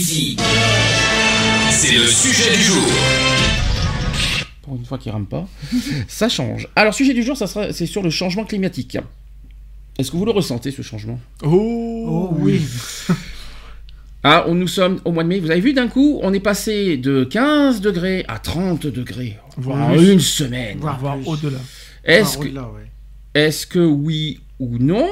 C'est le sujet du jour. Pour une fois qu'il rame pas, ça change. Alors, sujet du jour, ça sera, c'est sur le changement climatique. Est-ce que vous le ressentez, ce changement? Oh, oui. Ah, on, nous sommes au mois de mai. Vous avez vu d'un coup, on est passé de 15 degrés à 30 degrés Voire en plus. une semaine. Voire, voire au-delà. Est-ce que, au-delà, ouais. est-ce que oui ou non?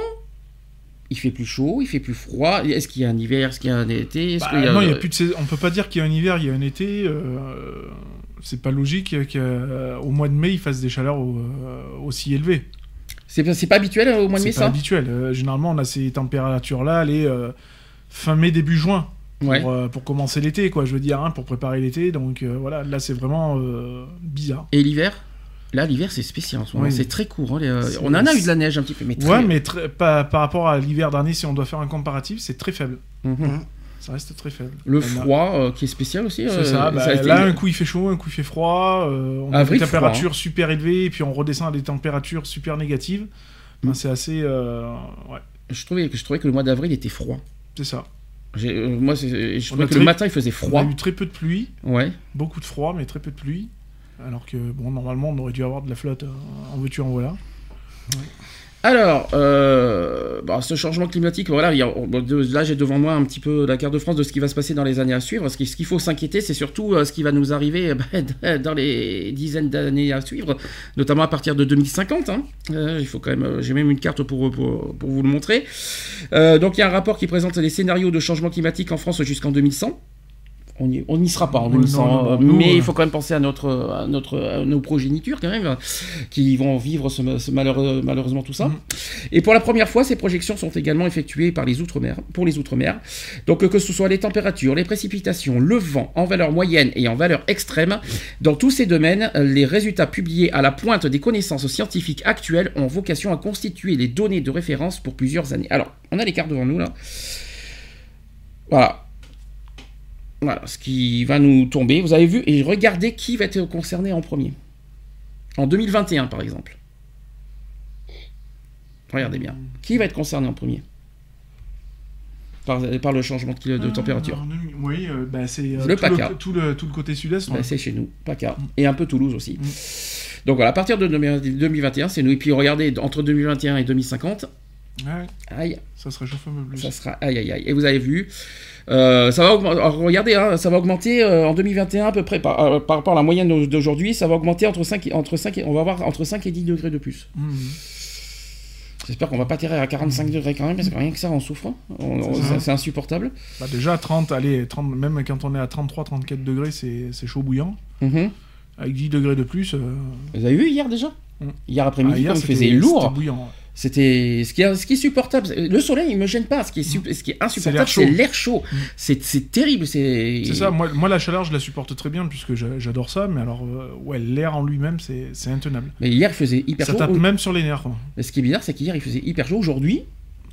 Il fait plus chaud, il fait plus froid. Est-ce qu'il y a un hiver Est-ce qu'il y a un été Bah, qu'il y a- non, il y a plus de. On peut pas dire qu'il y a un hiver, il y a un été. euh, c'est pas logique qu'au mois de mai, il fasse des chaleurs euh, aussi élevées. C'est, pas habituel euh, au mois de mai, C'est pas ça? habituel. Euh, généralement, on a ces températures-là, les euh, fin mai, début juin. Pour, Ouais. euh, pour commencer l'été, quoi, je veux dire, hein, pour préparer l'été. Donc voilà, là, c'est vraiment bizarre. Et l'hiver? Là, l'hiver, c'est spécial en ce moment. Oui. C'est très court. hein, les, euh, on en a eu de la neige un petit peu, mais très... Ouais, mais très- par, par rapport à l'hiver dernier, si on doit faire un comparatif, c'est très faible. Mhm. Ça reste très faible. Le On a- froid euh, qui est spécial aussi. C'est euh, ça, bah, a été- là un coup il fait chaud, un coup il fait froid, euh, on a Avril, des froid, températures super élevées, et puis on redescend à des températures super négatives. Ben, c'est assez... euh, ouais, Je trouvais, que- je trouvais que le mois d'avril était froid. c'est ça. Euh, moi, je On trouvais a que très- le matin, il faisait On froid. a eu très peu de pluie, Ouais. beaucoup de froid, mais très peu de pluie. Alors que, bon, normalement, on aurait dû avoir de la flotte euh, en veux-tu, en voilà. Alors, euh, bah, ce changement climatique, voilà, de- là j'ai devant moi un petit peu la carte de France de ce qui va se passer dans les années à suivre. Ce qui- ce qu'il faut s'inquiéter, c'est surtout euh, ce qui va nous arriver bah, dans les dizaines d'années à suivre, notamment à partir de 2050. hein. Il faut quand même, j'ai même une carte pour, pour, pour vous le montrer. Donc il y a un rapport qui présente les scénarios de changement climatique en France jusqu'en 2100. On n'y on sera pas en Non, 2100, non, non, euh, mais il faut quand même penser à notre, à notre, à nos progénitures quand même, qui vont vivre ce, ce malheureux- malheureusement tout ça. Mhm. Et pour la première fois, ces projections sont également effectuées par les outre-mer, pour les outre-mer. Donc que ce soit les températures, les précipitations, le vent en valeur moyenne et en valeur extrême, dans tous ces domaines, les résultats publiés à la pointe des connaissances scientifiques actuelles ont vocation à constituer les données de référence pour plusieurs années. Alors, on a les cartes devant nous là. Voilà. Voilà ce qui va nous tomber. Vous avez vu, et regardez qui va être concerné en premier. En 2021, par exemple. Regardez bien. Qui va être concerné en premier? Par, par le changement de, de température Ah, oui, euh, bah, c'est euh, Le tout, PACA. tout, le, tout le côté sud-est. Ouais. C'est chez nous, PACA. Et un peu Toulouse aussi. Mm. Donc voilà, à partir de 2021, c'est nous. Et puis regardez, entre 2021 et 2050, Ouais, aïe, ça se réchauffe un peu plus. ça sera aïe aïe aïe. Et vous avez vu, euh, ça va augmenter, regardez, hein, ça va augmenter euh, en 2021 à peu près par, euh, par rapport à la moyenne d'aujourd'hui, ça va augmenter entre 5 et, entre 5 et, on va avoir entre 5 et 10 degrés de plus. Mhm. J'espère qu'on va pas atterrir à 45 degrés quand même, parce que rien que ça, on souffre. On- C'est insupportable. Bah, déjà, 30, allez, 30, même quand on est à 33-34 degrés, c'est chaud bouillant. Mhm. Avec 10 degrés de plus. euh, Vous avez vu hier déjà? Mm. Hier ah, après-midi, comme il faisait lourd. bouillant. C'était ce qui est, ce qui est supportable. Le soleil, il me gêne pas. Ce qui est, su- ce qui est insupportable, c'est l'air chaud. Mm. C'est terrible. C'est ça, moi, moi la chaleur je la supporte très bien puisque j'a- j'adore ça, mais alors euh, ouais, l'air en lui-même c'est intenable. Mais hier, il faisait hyper Ça chaud. tape même sur les nerfs. quoi. Mais Ce qui est bizarre, c'est qu'hier, il faisait hyper chaud. Aujourd'hui,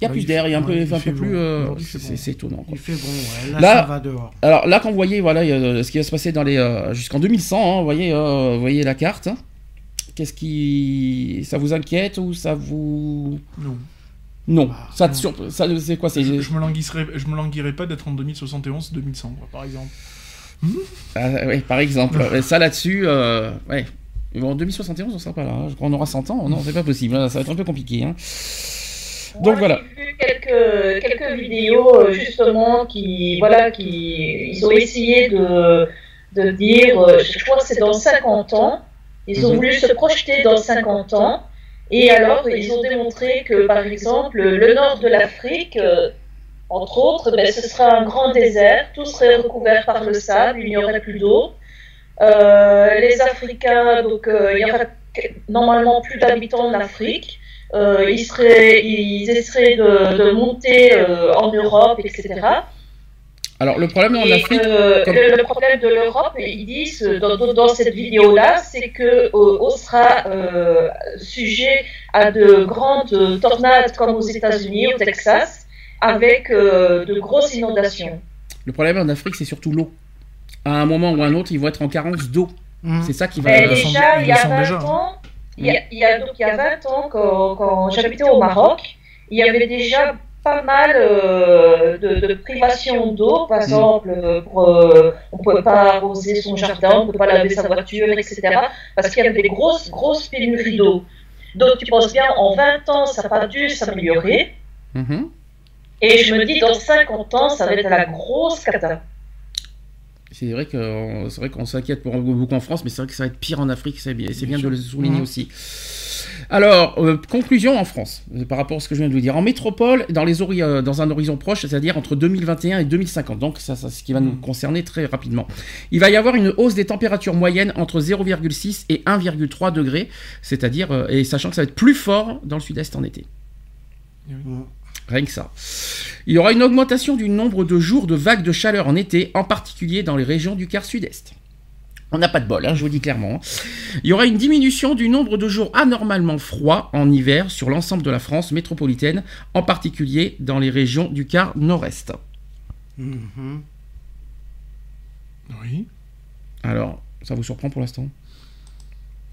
il y a plus d'air. Il y a un peu, un peu plus. euh, c'est bon. étonnant. quoi. Il fait bon, ouais. Là, Là- ça va dehors. Alors là, quand vous voyez, voilà, a ce qui va se passer dans les euh, jusqu'en 2100, hein, vous voyez, euh, vous voyez la carte. Qu'est-ce qui, ça vous inquiète ou ça vous Non. Non, Ah, ça te non. surp- ça c'est quoi C'est Je, je me languisserais, je me languirais pas d'être en 2071-2100 quoi, par exemple. Ah, ouais, par exemple, Ouais, ça là-dessus, euh, ouais. Bon, en 2071, on sera pas là. hein. Je crois qu'on aura 100 ans. Non, c'est pas possible. hein. Ça va être un peu compliqué. hein. Donc voilà. J'ai vu quelques, quelques vidéos euh, justement qui, voilà, qui, ils ont essayé de, de dire, euh, je crois que c'est dans 50 ans, ils ont voulu se projeter dans 50 ans, et alors ils ont démontré que par exemple le nord de l'Afrique, euh, entre autres, ben, ce sera un grand désert, tout serait recouvert par le sable, il n'y aurait plus d'eau. Euh, les Africains, donc euh, il y aurait normalement plus d'habitants en Afrique. Ils, seraient, ils essaieraient de, de monter en Europe, etc. Alors le problème en Afrique, euh, comme- le, le problème de l'Europe, ils disent dans, dans- dans cette vidéo-là, c'est que euh, on sera euh, sujet à de grandes tornades comme aux États-Unis, au Texas, avec euh, de grosses inondations. le problème en Afrique, c'est surtout l'eau. À un moment ou à un autre, ils vont être en carence d'eau. Hum. C'est ça qui va. Mais déjà, il y a le semble 20 déjà. ans, il y a, il y a- donc, il y a 20 ans, quand, quand j'habitais au Maroc, il y avait déjà pas mal euh, de, de privations d'eau. Par exemple, euh, pour, euh, on ne pouvait pas arroser son jardin, on ne pouvait pas laver sa voiture, etc. Parce qu'il y avait des grosses, grosses pénuries d'eau. Donc tu penses bien, en 20 ans, ça n'a pas dû s'améliorer. Mhm. Et je me dis, dans 50 ans, ça va être la grosse cata. C'est vrai qu'on s'inquiète pour beaucoup en France, mais c'est vrai que ça va être pire en Afrique. C'est bien, de le souligner Mhm. aussi. Alors, euh, conclusion en France, euh, par rapport à ce que je viens de vous dire. En métropole, dans, les euh, dans un horizon proche, c'est-à-dire entre 2021 et 2050, donc ça, c'est ce qui va nous concerner très rapidement. Il va y avoir une hausse des températures moyennes entre 0,6 et 1,3 degrés, c'est-à-dire, euh, et sachant que ça va être plus fort dans le sud-est en été. Hum. Rien que ça. Il y aura une augmentation du nombre de jours de vagues de chaleur en été, en particulier dans les régions du quart sud-est. On n'a pas de bol, hein, je vous dis clairement. Il y aura une diminution du nombre de jours anormalement froids en hiver sur l'ensemble de la France métropolitaine, en particulier dans les régions du quart nord-est. Mhm. Oui. Alors, ça vous surprend pour l'instant?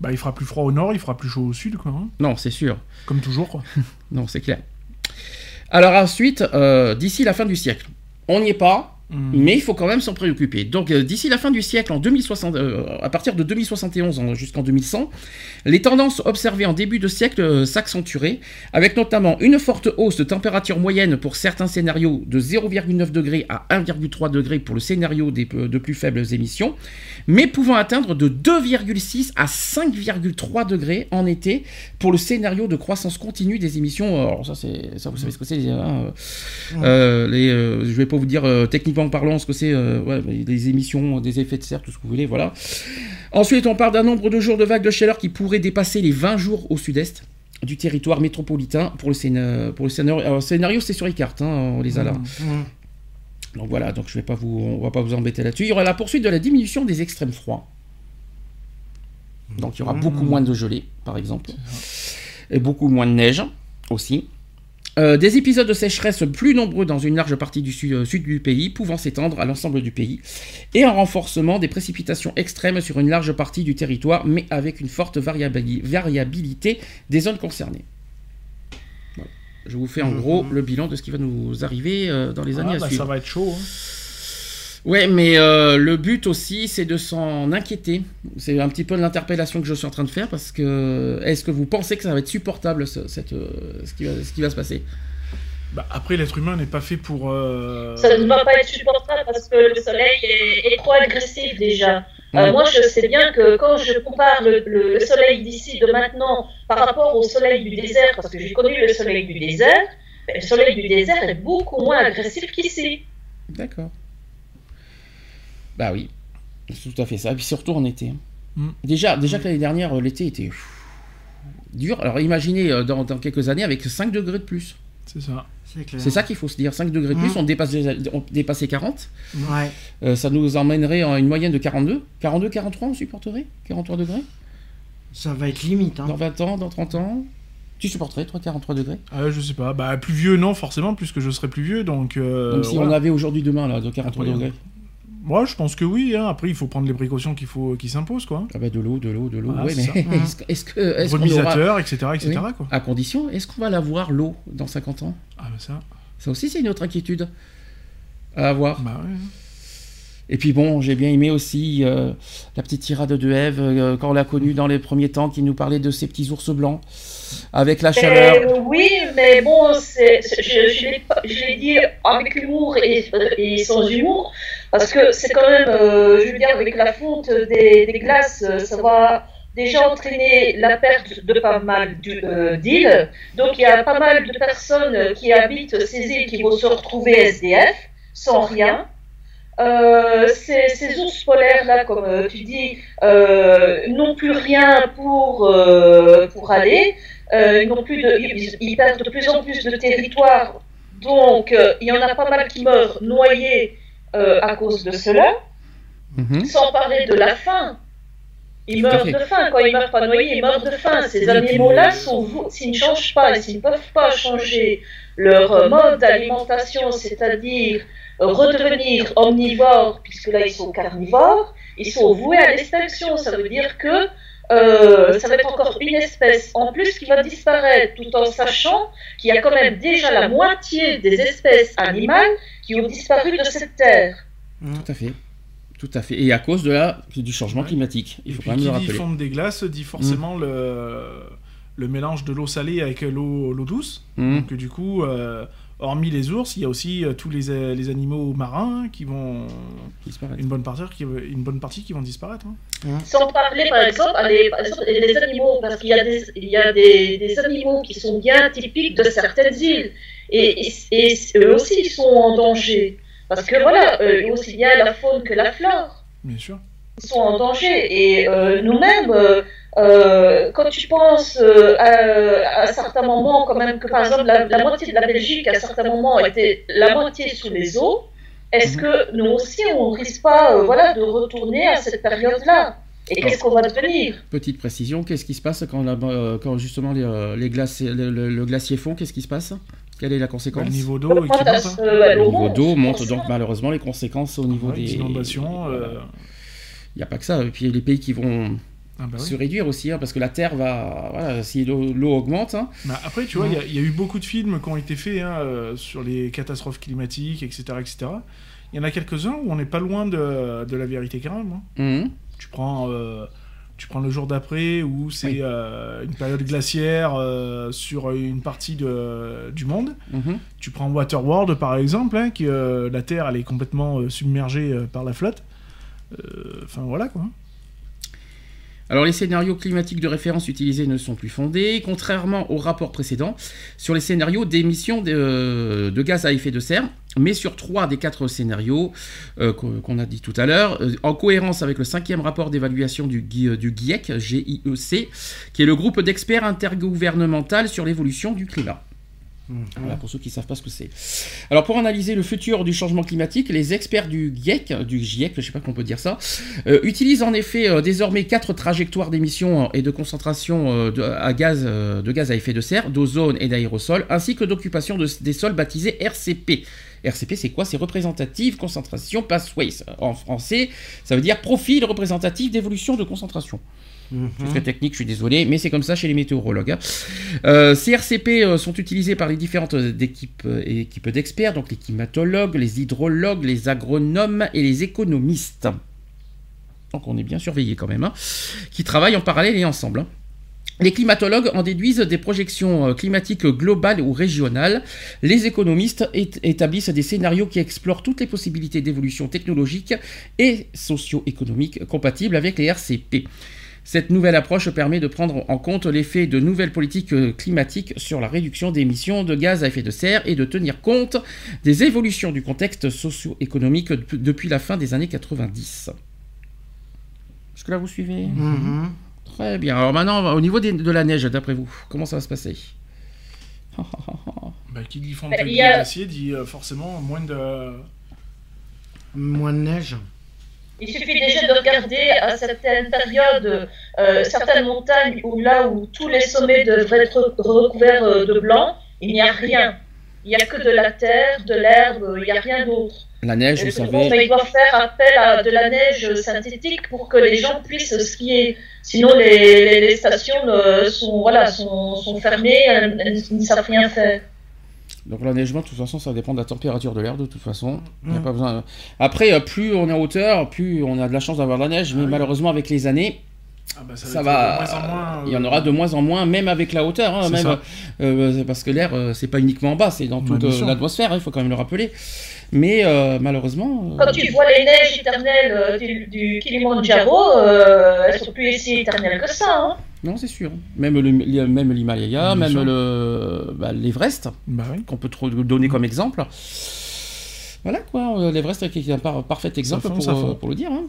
Bah, il fera plus froid au nord, il fera plus chaud au sud, quoi. hein. Non, c'est sûr. Comme toujours, quoi. Non, c'est clair. Alors ensuite, euh, d'ici la fin du siècle, on n'y est pas, Hmm. mais il faut quand même s'en préoccuper. Donc euh, d'ici la fin du siècle, en 2060, euh, à partir de 2071 en- jusqu'en 2100, les tendances observées en début de siècle euh, s'accentueraient, avec notamment une forte hausse de température moyenne pour certains scénarios de 0,9 degrés à 1,3 degrés pour le scénario des, euh, de plus faibles émissions, mais pouvant atteindre de 2,6 à 5,3 degrés en été pour le scénario de croissance continue des émissions. Alors ça, ça vous savez ce que c'est hein, euh, les, Je vais pas vous dire euh, techniquement parlant ce que c'est euh, ouais, les émissions, des effets de serre, tout ce que vous voulez, voilà. Ensuite, on parle d'un nombre de jours de vagues de chaleur qui pourrait dépasser les 20 jours au sud-est du territoire métropolitain pour le, scéna- pour le scénario. Alors, scénario, c'est sur Icart, hein, on les a là. Hum. Donc voilà, donc je vais pas vous, on va pas vous embêter là-dessus. Il y aura la poursuite de la diminution des extrêmes froids. Donc il y aura beaucoup moins de gelée, par exemple, et beaucoup moins de neige aussi. Euh, des épisodes de sécheresse plus nombreux dans une large partie du sud, euh, sud du pays, pouvant s'étendre à l'ensemble du pays, et un renforcement des précipitations extrêmes sur une large partie du territoire, mais avec une forte variabili- variabilité des zones concernées. Voilà. Je vous fais en gros le bilan de ce qui va nous arriver euh, dans les Ah, années à bah, suivre. ça va être chaud. hein. Ouais, mais euh, le but aussi, c'est de s'en inquiéter. C'est un petit peu l'interpellation que je suis en train de faire parce que est-ce que vous pensez que ça va être supportable ce, cette, euh, ce, qui, va, ce qui va se passer? Bah, après, l'être humain n'est pas fait pour. euh, Ça ne va pas être supportable parce que le soleil est, est trop agressif déjà. Euh, moi, je sais bien que quand je compare le, le- le soleil d'ici, de maintenant, par rapport au soleil du désert, parce que j'ai connu le soleil du désert, le soleil du désert est beaucoup moins agressif qu'ici. D'accord. Bah oui, c'est tout à fait ça. Et puis surtout en été. Mm. Déjà, déjà que l'année dernière, euh, l'été était pff, dur. Alors imaginez euh, dans, dans quelques années avec 5 degrés de plus. C'est ça. C'est clair. C'est ça qu'il faut se dire. 5 degrés de plus, Mm. on, dépasse, on dépassait 40. Ouais. Euh, ça nous emmènerait à une moyenne de 42. 42, 43, on supporterait? 43 degrés? Ça va être limite. Hein. Dans 20 ans, dans 30 ans? Tu supporterais, toi, 43 degrés? Ah, je sais pas. Bah, plus vieux, non, forcément, puisque je serai plus vieux. Donc. euh, Même si on voilà. avait aujourd'hui, demain, là, de 43 Après, degrés. Moi, je pense que oui. hein. Après, il faut prendre les précautions qu'il faut, qui s'imposent, quoi. Ah bah de l'eau, de l'eau, de l'eau. Ah, ouais, mais est-ce que-. Est-ce qu'on aura... Remisateur, etc., etc., Oui. quoi. À condition, est-ce qu'on va l'avoir, l'eau, dans 50 ans? Ah, bah ça. Ça aussi, c'est une autre inquiétude à avoir. Bah ouais. Et puis bon, j'ai bien aimé aussi euh, la petite tirade de Eve, euh, quand on l'a connue dans les premiers temps, qui nous parlait de ces petits ours blancs, avec la chaleur. Euh, oui, mais bon, c'est, c'est- je, je l'ai pas- je l'ai dit avec humour et, et sans humour, parce que c'est quand même, euh, je veux dire, avec la fonte des, des glaces, ça va déjà entraîner la perte de pas mal euh, d'îles. Donc il y a pas mal de personnes qui habitent ces îles qui vont se retrouver SDF, sans rien. Euh, ces, ces ours polaires là, comme euh, tu dis, euh, n'ont plus rien pour, euh, pour aller. Ils, n'ont plus de, ils, ils perdent de plus en plus de territoire. Donc, il y en a pas mal qui meurent noyés à cause de cela, Mhm. sans parler de la faim. Ils meurent de faim. Quand ils meurent pas noyés, ils meurent de faim. Ces animaux-là, s'ils ne changent pas et s'ils ne peuvent pas changer leur mode d'alimentation, c'est-à-dire redevenir omnivores, puisque là ils sont carnivores, ils sont voués à l'extinction. Ça veut dire que euh, ça va être encore une espèce en plus qui va disparaître, tout en sachant qu'il y a quand même déjà la moitié des espèces animales qui ont disparu de cette terre. Tout à fait. Tout à fait. Et à cause de la, du changement Ouais. climatique. Il Et faut puis quand même qui le dit rappeler. fonte des glaces dit forcément Mm. le, le mélange de l'eau salée avec l'eau l'eau douce. Mhm. Donc du coup, euh, hormis les ours, il y a aussi euh, tous les, euh, les animaux marins qui vont Disparaître. une bonne partie qui, une bonne partie qui vont disparaître. hein. Sans parler, par exemple, exemple, des animaux, parce qu'il y a, des, il y a des, des animaux qui sont bien typiques de certaines îles. Et, et, et eux aussi, ils sont en danger. Parce que voilà, euh, aussi bien la faune que la flore, Bien sûr. ils sont en danger. Et euh, nous-mêmes, euh, quand tu penses euh, à, à certains moments, quand même, que par exemple, la, la moitié de la Belgique, à certains moments, était la moitié sous les eaux, est-ce que nous aussi, on risque pas euh, voilà, de retourner à cette période-là? Et qu'est-ce qu'on va devenir? Petite précision, qu'est-ce qui se passe quand, la- euh, quand justement les, les glaciers- le, le- le glacier fond Qu'est-ce qui se passe? Quelle est la conséquence? Le niveau d'eau qui monte. Le niveau d'eau monte, donc malheureusement les conséquences au niveau Ouais, des inondations. euh, Il n'y a pas que ça. Et puis les pays qui vont ah bah oui. se réduire aussi, hein, parce que la Terre va. Voilà, si l'eau augmente. hein, Bah, après, tu vois, il y a- il y, a eu beaucoup de films qui ont été faits hein, euh, sur les catastrophes climatiques, etc. etc. Il y en a quelques-uns où on n'est pas loin de, de la vérité quand même. mhm. Tu prends, euh, tu prends le jour d'après où c'est Oui. euh, une période glaciaire euh, sur une partie de, du monde. Mhm. Tu prends Waterworld par exemple, hein, qui, euh, la Terre elle est complètement submergée par la flotte. Enfin voilà quoi. Alors les scénarios climatiques de référence utilisés ne sont plus fondés, contrairement au rapport précédent, sur les scénarios d'émissions de, euh, gaz à effet de serre, mais sur trois des quatre scénarios euh, qu'on a dit tout à l'heure, euh, en cohérence avec le cinquième rapport d'évaluation du GIEC, GIEC, qui est le groupe d'experts intergouvernemental sur l'évolution du climat. Pour ceux qui ne savent pas ce que c'est. Alors, pour analyser le futur du changement climatique, les experts du GIEC, du GIEC, je ne sais pas qu'on peut dire ça, euh, utilisent en effet euh, désormais quatre trajectoires d'émissions et de concentration euh, de, gaz, euh, à effet de serre, d'ozone et d'aérosol, ainsi que d'occupation de- des sols baptisés RCP. RCP, c'est quoi? C'est Représentative Concentration Pathways. En français, ça veut dire profil représentatif d'évolution de concentration. C'est très technique, je suis désolé, mais c'est comme ça chez les météorologues. hein. Euh, ces RCP euh, sont utilisés par les différentes euh, équipes, d'experts, donc les climatologues, les hydrologues, les agronomes et les économistes. Donc on est bien surveillé quand même, hein, qui travaillent en parallèle et ensemble. hein. Les climatologues en déduisent des projections climatiques globales ou régionales. Les économistes établissent des scénarios qui explorent toutes les possibilités d'évolution technologique et socio-économique compatibles avec les RCP. Cette nouvelle approche permet de prendre en compte l'effet de nouvelles politiques euh, climatiques sur la réduction d'émissions de gaz à effet de serre et de tenir compte des évolutions du contexte socio-économique dep- depuis la fin des années 90. Est-ce que là vous suivez? Mhm. Très bien. Alors maintenant, au niveau des- de la neige, d'après vous, comment ça va se passer? Bah, qui dit fonte Bah, des a- dit euh, forcément moins de. Moins de neige. Il suffit déjà de regarder à certaines périodes, euh, certaines montagnes où là où tous les sommets devraient être recouverts euh, de blanc, il n'y a rien. Il n'y a que de la terre, de l'herbe, il n'y a rien d'autre. La neige, vous savez. mais ils doivent faire appel à de la neige synthétique pour que les gens puissent skier. Sinon, les, stations euh, sont, voilà, sont, sont fermées, elles, elles ne savent rien faire. Donc l'enneigement, de toute façon, ça dépend de la température de l'air, de toute façon. Y a Mm. pas besoin. Après, euh, plus on est en hauteur, plus on a de la chance d'avoir de la neige. Mais Ah oui. malheureusement, avec les années, Ah bah, ça, va. de moins en moins, Il y en euh, aura de moins en moins, même avec la hauteur. hein, même, euh, c'est parce que l'air, euh, c'est pas uniquement en bas, c'est dans Ouais, toute euh, l'atmosphère. hein, Il faut quand même le rappeler. Mais euh, malheureusement. euh, Quand tu vois les neiges éternelles euh, du, du Kilimanjaro, euh, elles sont plus si éternelles que ça. Hein. Non, c'est sûr. Même le, même l'Himalaya, même sûr. le bah, l'Everest, Bah oui. qu'on peut trop donner comme exemple. Voilà quoi, euh, l'Everest est un par- parfait exemple fond, pour, euh, pour le dire. hein.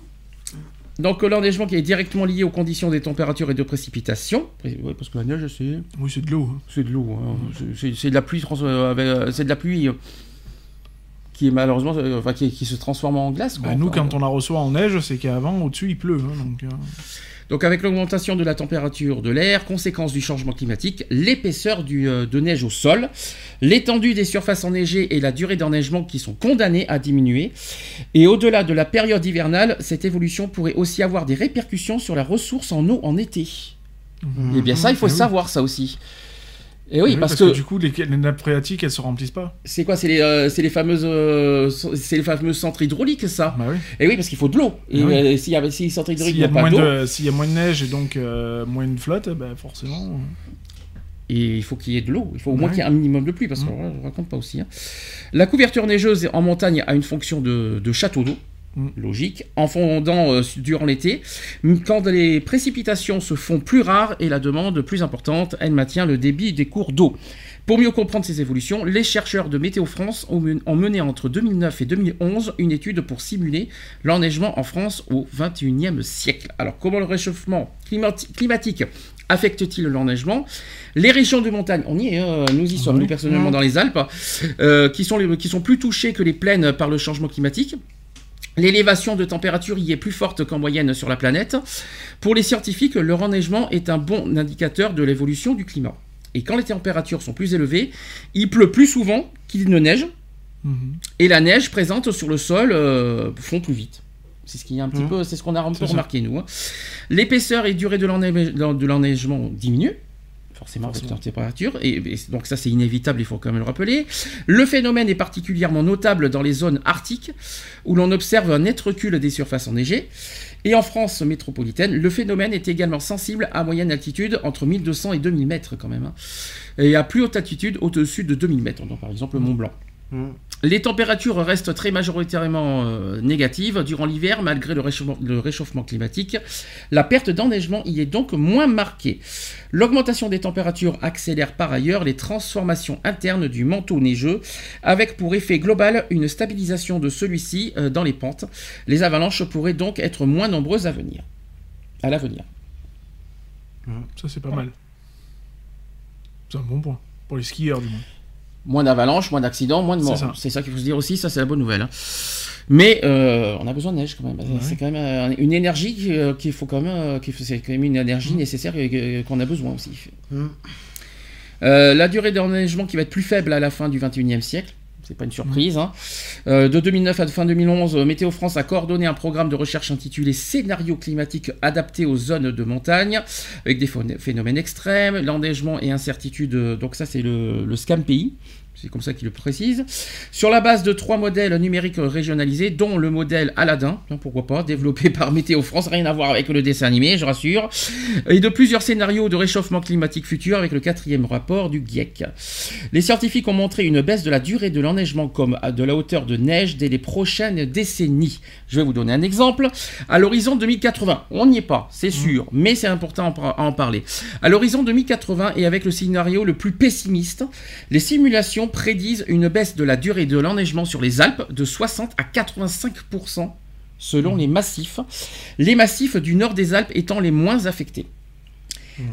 Donc euh, l'enneigement qui est directement lié aux conditions des températures et de précipitations. Oui, parce que la neige, c'est Oui, c'est de l'eau. hein. c'est de l'eau. hein. C'est- de la pluie, c'est de la pluie qui est malheureusement, enfin, qui, qui se transforme en glace. quoi. Bah, nous, Enfin, quand on la reçoit en neige, c'est qu'avant, au-dessus, il pleut. hein, donc, euh, Donc avec l'augmentation de la température de l'air, conséquence du changement climatique, l'épaisseur euh, de neige au sol, l'étendue des surfaces enneigées et la durée d'enneigement qui sont condamnées à diminuer. Et au-delà de la période hivernale, cette évolution pourrait aussi avoir des répercussions sur la ressource en eau en été. Et bien ça, il faut Eh oui. savoir ça aussi. Et oui, oui, parce, que, du coup, les, les nappes phréatiques, elles se remplissent pas. c'est quoi C'est les, euh, c'est les fameuses, euh, c'est les fameux centres hydrauliques, ça? Bah oui. Et oui, parce qu'il faut de l'eau. Et Ah oui. euh, s'il y a si les centres hydrauliques S'il y, a n'ont pas moins d'eau, de, s'il y a moins de neige et donc euh, moins de flotte, bah, forcément. euh, Et il faut qu'il y ait de l'eau. Il faut au moins Ouais. qu'il y ait un minimum de pluie, parce Mm. qu'on ne raconte pas aussi. hein. La couverture neigeuse en montagne a une fonction de, de château d'eau. Mm. Logique. En fondant euh, durant l'été, quand les précipitations se font plus rares et la demande plus importante, elle maintient le débit des cours d'eau. Pour mieux comprendre ces évolutions, les chercheurs de Météo France ont men- ont mené entre 2009 et 2011 une étude pour simuler l'enneigement en France au 21e siècle. Alors comment le réchauffement climati- climatique affecte-t-il l'enneigement? Les régions de montagne, on y est, hein, nous y sommes, nous personnellement dans les Alpes, euh, qui, sont les, qui sont plus touchées que les plaines par le changement climatique. L'élévation de température y est plus forte qu'en moyenne sur la planète. Pour les scientifiques, le enneigement est un bon indicateur de l'évolution du climat. Et quand les températures sont plus élevées, il pleut plus souvent qu'il ne neige, mhm. et la neige présente sur le sol euh, fond plus vite. C'est ce qui est un petit Mhm. peu, c'est ce qu'on a un peu ça. remarqué nous. hein. L'épaisseur et durée de l'enneigement diminuent. Forcément, Forcément. la température, et, et donc ça c'est inévitable, il faut quand même le rappeler. Le phénomène est particulièrement notable dans les zones arctiques, où l'on observe un net recul des surfaces enneigées. Et en France métropolitaine, le phénomène est également sensible à moyenne altitude, entre 1200 et 2000 mètres quand même. hein. Et à plus haute altitude, au-dessus de 2000 mètres, donc par exemple le Mont Blanc. Mm. Les températures restent très majoritairement euh, négatives durant l'hiver malgré le réchauffement, climatique. La perte d'enneigement y est donc moins marquée. L'augmentation des températures accélère par ailleurs les transformations internes du manteau neigeux avec pour effet global une stabilisation de celui-ci euh, dans les pentes. Les avalanches pourraient donc être moins nombreuses à venir. À l'avenir. Ça, c'est pas mal. C'est un bon point. Pour les skieurs, du moins. Moins d'avalanches, moins d'accidents, moins de morts. C'est ça qu'il faut se dire aussi, ça c'est la bonne nouvelle. hein. Mais euh, on a besoin de neige quand même. C'est quand même une énergie qui- qu'il faut quand même, c'est quand même une énergie nécessaire euh, qu'on a besoin aussi. Mm. Euh, la durée d'enneigement qui va être plus faible à la fin du 21e siècle. C'est pas une surprise. hein. Euh, de 2009 à fin 2011, euh, Météo France a coordonné un programme de recherche intitulé Scénarios climatiques adaptés aux zones de montagne, avec des phénomènes extrêmes, l'enneigement et incertitude. euh, Donc ça, c'est le, le SCAMPI. C'est comme ça qu'il le précise. Sur la base de trois modèles numériques régionalisés, dont le modèle Aladdin, pourquoi pas, développé par Météo France, rien à voir avec le dessin animé, je rassure, et de plusieurs scénarios de réchauffement climatique futur avec le quatrième rapport du GIEC. Les scientifiques ont montré une baisse de la durée de l'enneigement comme de la hauteur de neige dès les prochaines décennies. Je vais vous donner un exemple. À l'horizon 2080, on n'y est pas, c'est sûr, mais c'est important à en parler. À l'horizon 2080 et avec le scénario le plus pessimiste, les simulations prédisent une baisse de la durée de l'enneigement sur les Alpes de 60 à 85% selon les massifs, les massifs du nord des Alpes étant les moins affectés.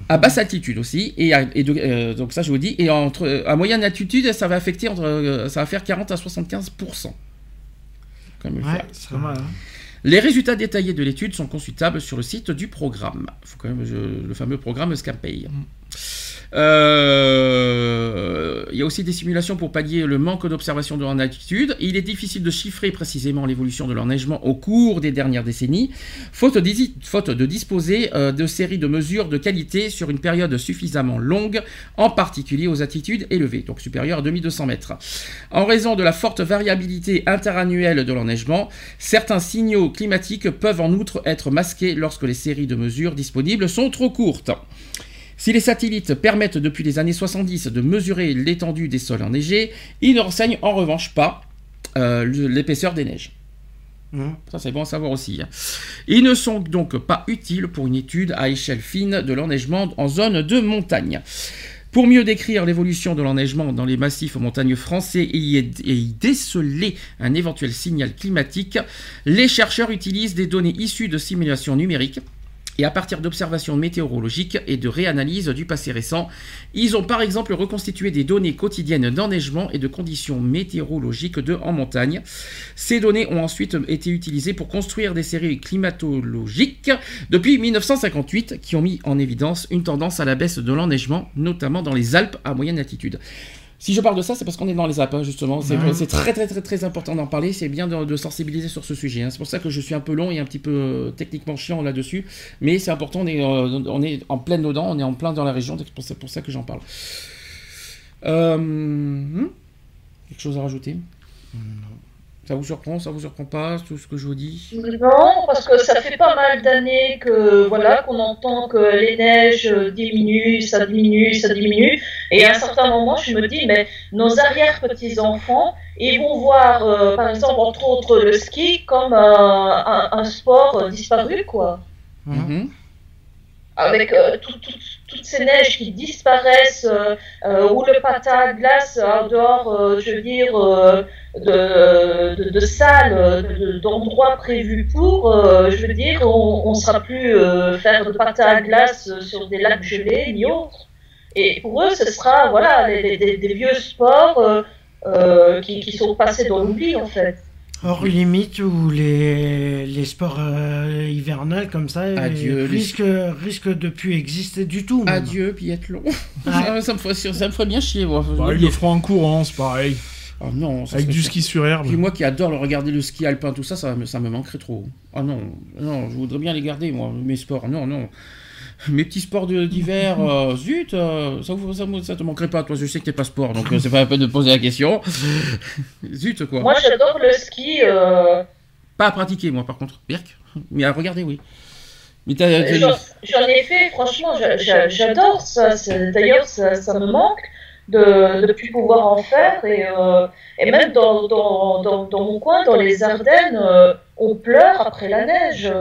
À basse altitude aussi, et, à- et de- euh, donc ça je vous dis, et entre, à moyenne altitude, ça va affecter entre, euh, ça va faire 40 à 75%. Quand même le Ouais, faire. C'est pas mal. hein. Les résultats détaillés de l'étude sont consultables sur le site du programme. Faut quand même je- le fameux programme Scampay. Euh, il y a aussi des simulations pour pallier le manque d'observation de en altitude. Il est difficile de chiffrer précisément l'évolution de l'enneigement au cours des dernières décennies, faute, de disposer euh, de séries de mesures de qualité sur une période suffisamment longue, en particulier aux altitudes élevées, donc supérieures à 2200 mètres. En raison de la forte variabilité interannuelle de l'enneigement, certains signaux climatiques peuvent en outre être masqués lorsque les séries de mesures disponibles sont trop courtes. Si les satellites permettent depuis les années 70 de mesurer l'étendue des sols enneigés, ils ne renseignent en revanche pas euh, l'épaisseur des neiges. Mm. Ça, c'est bon à savoir aussi. hein. Ils ne sont donc pas utiles pour une étude à échelle fine de l'enneigement en zone de montagne. Pour mieux décrire l'évolution de l'enneigement dans les massifs montagneux français et y, et y déceler un éventuel signal climatique, les chercheurs utilisent des données issues de simulations numériques. Et à partir d'observations météorologiques et de réanalyses du passé récent. Ils ont par exemple reconstitué des données quotidiennes d'enneigement et de conditions météorologiques de en montagne. Ces données ont ensuite été utilisées pour construire des séries climatologiques depuis 1958 qui ont mis en évidence une tendance à la baisse de l'enneigement, notamment dans les Alpes à moyenne altitude. Si je parle de ça, c'est parce qu'on est dans les hein, justement. C'est Ouais. très, très, très, très important d'en parler. C'est bien de, de sensibiliser sur ce sujet. hein. C'est pour ça que je suis un peu long et un petit peu euh, techniquement chiant là-dessus. Mais c'est important. On est, euh, on est en pleine dedans. On est en plein dans la région. C'est pour ça, pour ça que j'en parle. Euh, hmm? Quelque chose à rajouter? Ça vous surprend Ça vous surprend pas Tout ce que je vous dis? Non, parce que ça fait pas mal d'années que voilà qu'on entend que les neiges diminuent, ça diminue, ça diminue. Et à un certain moment, je me dis, mais nos arrière-petits-enfants, ils vont voir, euh, par exemple, entre autres, le ski comme un, un- un sport euh, disparu, quoi. Mhm. Avec euh, tout- tout- toutes ces neiges qui disparaissent, euh, euh, ou le patin à glace en dehors, euh, je veux dire, euh, de, de, de salles, de- d'endroits prévus pour, euh, je veux dire, on ne sera plus euh, faire de patin à glace sur des lacs gelés ni autres. Et pour eux, ce sera voilà, des, des vieux sports euh, euh, qui, qui sont passés dans l'oubli, en fait. Hors limite où les, les sports euh, hivernals comme ça Adieu, euh, les- risquent, risquent de plus exister du tout. même. Adieu, biathlon. Ouais. ça, me ferait, ça me ferait bien chier, moi. Bah, ils le feront en courant, c'est pareil. Oh non, ça Avec du ski sur herbe. Puis moi qui adore le regarder le ski alpin, tout ça, ça me, ça me manquerait trop. Ah non, non, je voudrais bien les garder, moi, mes sports. Non, non. Mes petits sports d'hiver, euh, zut, euh, ça, vous- ça, vous- ça te manquerait pas. Toi, je sais que t'es pas sport, donc euh, c'est pas la peine de poser la question. zut, quoi. Moi, j'adore le ski. euh, Pas à pratiquer, moi, par contre. Birk. Mais à regarder, oui. J'en ai fait, franchement, j'a- j'a- j'adore ça. D'ailleurs, ça, ça me manque de ne plus pouvoir en faire. Et, euh, et même dans, dans, dans, dans mon coin, dans les Ardennes, euh, on pleure après la neige.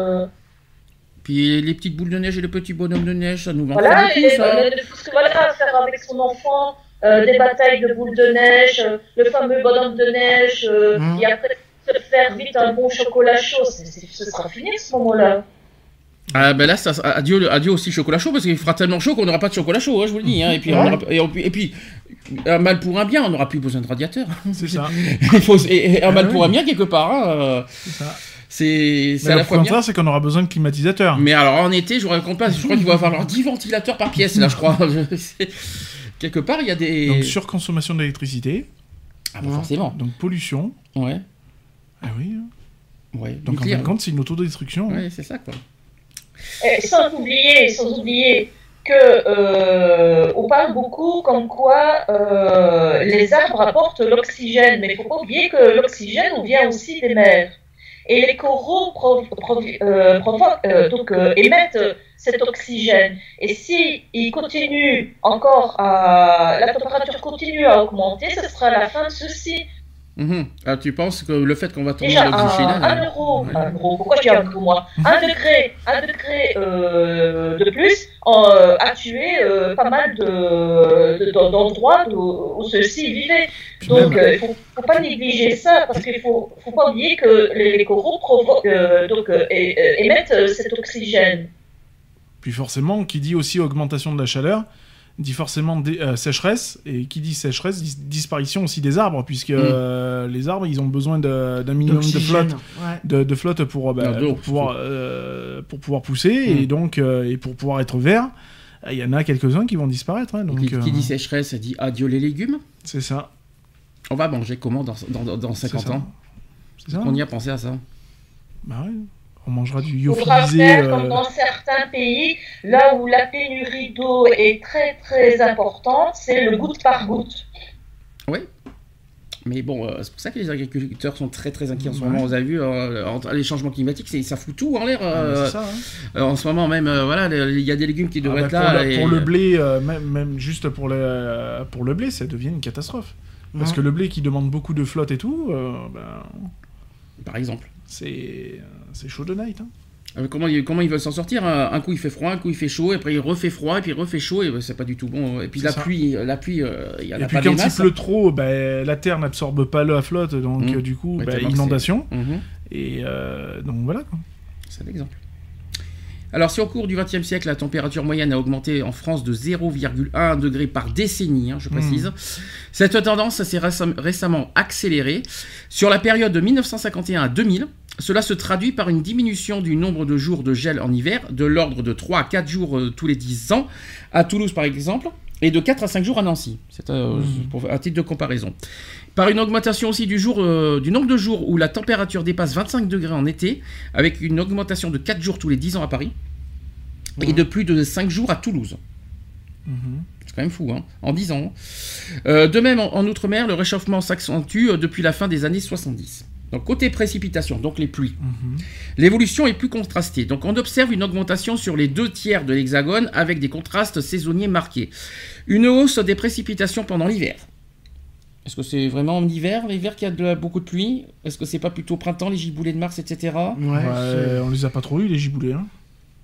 Puis les petites boules de neige et le petit bonhomme de neige, ça nous manque Voilà, beaucoup, et, ça. euh, parce que voilà, faire avec son enfant euh, des batailles de boules de neige, euh, le fameux bonhomme de neige, euh, Mhm. et après se faire vite un bon chocolat chaud, ce sera fini à ce moment-là. Ah ben là, ça, adieu, adieu aussi chocolat chaud parce qu'il fera tellement chaud qu'on n'aura pas de chocolat chaud, hein, je vous le dis. hein. Et puis, on Ouais. aura- et, on- et puis, un mal pour un bien, on n'aura plus besoin de radiateur. C'est ça. Il faut, et, et un Ah mal oui. pour un bien quelque part. hein, euh, C'est ça. C'est à le la fois contraire, c'est qu'on aura besoin de climatisateurs. Mais alors en été, je raconte pas. Je crois qu'il va falloir 10 ventilateurs par pièce là, je crois. Quelque part, il y a des. Donc surconsommation d'électricité, Ah, bah, forcément. donc pollution. Ouais. Ah oui. hein. Ouais. Donc en fin de compte, c'est une autodestruction. hein. Ouais, c'est ça quoi. Et sans oublier, sans oublier que euh, on parle beaucoup comme quoi euh, les arbres apportent l'oxygène, mais il faut pas oublier que l'oxygène on vient aussi des mers. Et les coraux euh, provoquent, euh, donc, euh, émettent cet oxygène. Et si il continue encore à la température continue à augmenter, ce sera la fin de ceci. Mhm. Ah, tu penses que le fait qu'on va tomber Déjà, un, un euro, Ouais. un euro, pourquoi un euro moi Un degré, un degré euh, de plus euh, a tué euh, pas mal de, de- d'endroits où, où ceux-ci vivaient. Puis Donc euh, il faut, faut pas négliger ça parce qu'il faut, faut pas oublier que les, les coraux euh, donc, euh, euh, émettent euh, cet oxygène. Puis forcément, qui dit aussi augmentation de la chaleur, dit forcément euh, sécheresse, et qui dit sécheresse, dit disparition aussi des arbres, puisque Mm. euh, les arbres, ils ont besoin d'un minimum de flotte, ouais. de, de flotte pour, euh, bah, Non, pour, pouvoir, euh, pour pouvoir pousser, Mm. et donc euh, et pour pouvoir être vert. Il y en a quelques-uns qui vont disparaître, hein, donc qui, qui dit sécheresse dit adieu les légumes. c'est ça. On va manger comment dans, dans, dans- dans c'est 50 ça. ans? Ça. On y a pensé à ça? Bah ouais. On mangera du Il faudra lyophilisé. faire euh, comme dans certains pays, là où la pénurie d'eau est très très importante, c'est le goutte par goutte. Mais bon, euh, c'est pour ça que les agriculteurs sont très très inquiets en ce Ouais. moment. Vous avez vu, euh, les changements climatiques, c'est- ça fout tout en l'air. ah, euh, c'est ça, hein. euh, en ce moment même, euh, voilà, le- il y a des légumes qui Ah devraient bah, être pour, là. le, et- pour le blé, euh, même, même juste pour le, pour le blé, ça devient une catastrophe. Parce Ouais. que le blé qui demande beaucoup de flotte et tout, euh, ben, Par exemple. C'est c'est chaud de night. hein. Euh, comment, ils- comment ils veulent s'en sortir un, un coup il fait froid, un coup il fait chaud, et après il refait froid, et puis il refait chaud, et c'est pas du tout bon. Et puis C'est la ça. pluie, la pluie, euh, il y en Et a puis quand il pleut trop, ben, la terre n'absorbe pas la flotte, donc Mm. euh, du coup, ben, inondation. Mhm. Et euh, donc voilà. quoi. C'est l'exemple. Alors, si au cours du XXe siècle, la température moyenne a augmenté en France de 0,1 degré par décennie, hein, je précise, cette tendance s'est récem- récemment accélérée. Sur la période de 1951 à 2000, cela se traduit par une diminution du nombre de jours de gel en hiver, de l'ordre de 3 à 4 jours euh, tous les 10 ans, à Toulouse par exemple, et de 4 à 5 jours à Nancy. C'est euh, pour un titre de comparaison. Par une augmentation aussi du, jour, euh, du nombre de jours où la température dépasse 25 degrés en été, avec une augmentation de 4 jours tous les 10 ans à Paris, et de plus de 5 jours à Toulouse. Mhm. C'est quand même fou, hein, en 10 ans. Euh, de même, en, en Outre-mer, le réchauffement s'accentue euh, depuis la fin des années 70. Donc, côté précipitation, donc les pluies, Mhm. l'évolution est plus contrastée. Donc, on observe une augmentation sur les deux tiers de l'hexagone avec des contrastes saisonniers marqués. Une hausse des précipitations pendant l'hiver. Est-ce que c'est vraiment en hiver, l'hiver qu'il y a de la- beaucoup de pluie? Est-ce que c'est pas plutôt printemps, les giboulées de mars, etc. Ouais, on les a pas trop eu, les giboulées. Hein.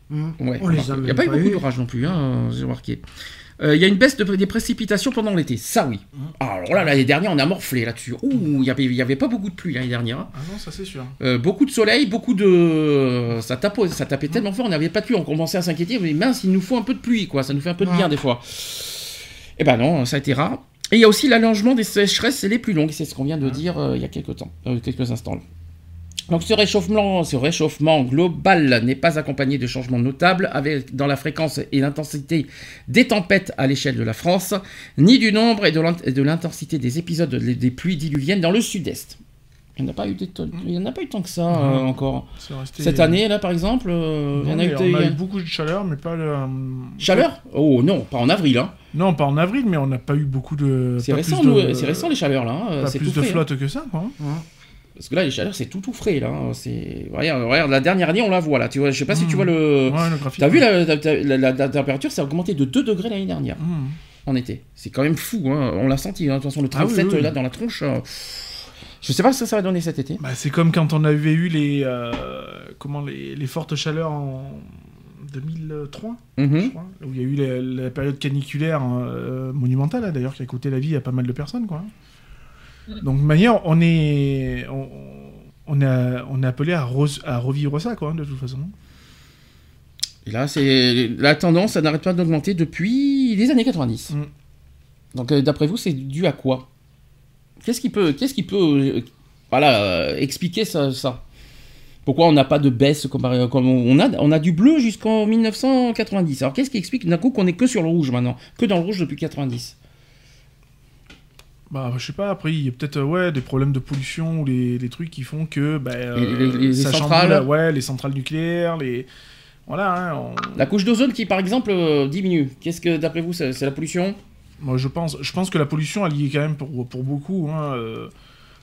Hmm. Ouais, On les a Il n'y a même pas eu beaucoup eu. d'orage non plus, hein, j'ai remarqué. Euh, Il y a une baisse de- des précipitations pendant l'été, ça oui. Mmh. Ah, Alors là, l'année dernière, on a morflé là-dessus. Ouh, il n'y avait, il y avait pas beaucoup de pluie l'année dernière. hein. Ah non, ça c'est sûr. Euh, beaucoup de soleil, beaucoup de... Ça, tapo- ça tapait tellement fort, on n'avait pas de pluie, on commençait à s'inquiéter, mais mince, il nous faut un peu de pluie, quoi, ça nous fait un peu de bien des fois. Eh ben non, ça a été rare. Et il y a aussi l'allongement des sécheresses les plus longues, c'est ce qu'on vient de dire euh, il y a quelques temps, euh, quelques instants. Donc ce réchauffement, ce réchauffement global n'est pas accompagné de changements notables avec, dans la fréquence et l'intensité des tempêtes à l'échelle de la France, ni du nombre et de l'intensité des épisodes des des pluies diluviennes dans le sud-est. Il n'y en a pas eu des tonnes- il y en a pas eu tant que ça euh, encore. Resté- Cette année là par exemple, euh, il y en a eu, mais il y on a a- eu beaucoup de chaleur, mais pas le. Chaleur? Oh non, pas en avril. Hein. Non, pas en avril, mais on n'a pas eu beaucoup de. C'est récent, plus nous, de- c'est récent les chaleurs là. hein, Pas plus tout de frais, hein. flotte que ça, quoi. Parce que là les chaleurs c'est tout tout frais là. hein. C'est regarde, regarde, la dernière année on la voit là. Tu vois, je sais pas si tu Mhm. vois le. Ouais, le graphique. T'as vu la, la- la- la- la température, ça a augmenté de 2 degrés l'année dernière, Mhm. en été. C'est quand même fou, hein. on l'a senti. hein. De toute façon, le Ah oui, 37 oui. là dans la tronche. euh, Je sais pas ce que ça va donner cet été. Bah, c'est comme quand on avait eu les, euh, comment, les, les fortes chaleurs en 2003, je Mhm. crois, où il y a eu la, la période caniculaire euh, monumentale, hein, d'ailleurs, qui a coûté la vie à pas mal de personnes. Quoi. Donc, de manière, on est, on, on est, on est appelé à, re- à revivre ça, quoi, hein, de toute façon. Et là, c'est la tendance, ça n'arrête pas d'augmenter depuis les années 90. Mm. Donc, euh, d'après vous, c'est dû à quoi? Qu'est-ce qui peut, qu'est-ce qui peut, euh, voilà, euh, expliquer ça, ça? Pourquoi on n'a pas de baisse comparé, comme on a, on a du bleu jusqu'en 1990. Alors, qu'est-ce qui explique d'un coup qu'on est que sur le rouge maintenant, que dans le rouge depuis 90 Bah, je sais pas, après, il y a peut-être euh, ouais, des problèmes de pollution ou les, les trucs qui font que. Bah, Les- les- les ça centrales. chamboule, Ouais, les centrales nucléaires, les. Voilà, hein, on- La couche d'ozone qui, par exemple, diminue. Qu'est-ce que, d'après vous, c'est la pollution? Moi, je pense, je pense que la pollution, elle y est quand même pour, pour beaucoup. hein, euh,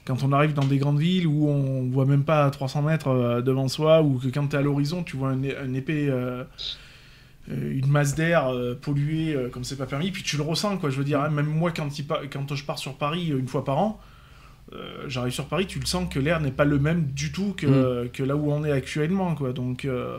quand on arrive dans des grandes villes où on voit même pas à 300 mètres euh, devant soi, ou que quand tu es à l'horizon, tu vois un, épais, euh, une masse d'air polluée comme c'est pas permis, puis tu le ressens, quoi. Je veux dire, hein, même moi, quand, je pars sur Paris une fois par an, euh, j'arrive sur Paris, tu le sens que l'air n'est pas le même du tout que, que là où on est actuellement, quoi. Donc, euh,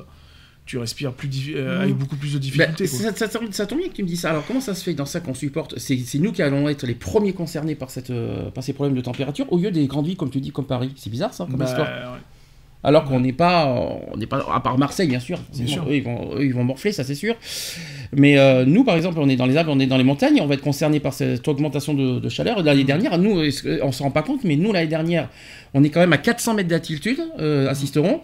tu respires plus euh, Mm. avec beaucoup plus de Ben, difficultés. quoi. ça, ça, ça, ça tombe bien que tu me dis ça. Alors comment ça se fait dans ça qu'on supporte C'est nous qui allons être les premiers concernés par, cette, euh, par ces problèmes de température au lieu des grandes villes comme tu dis comme Paris? C'est bizarre ça comme Bah, histoire. ouais. Alors qu'on n'est pas, on n'est pas à part Marseille bien sûr. Bien sûr. Eux, ils vont, eux, ils vont morfler ça c'est sûr. Mais euh, nous par exemple on est dans les Alpes, on est dans les montagnes, on va être concerné par cette augmentation de, de chaleur. L'année dernière, nous on se rend pas compte, mais nous l'année dernière, on est quand même à 400 mètres d'altitude, euh, assisteront.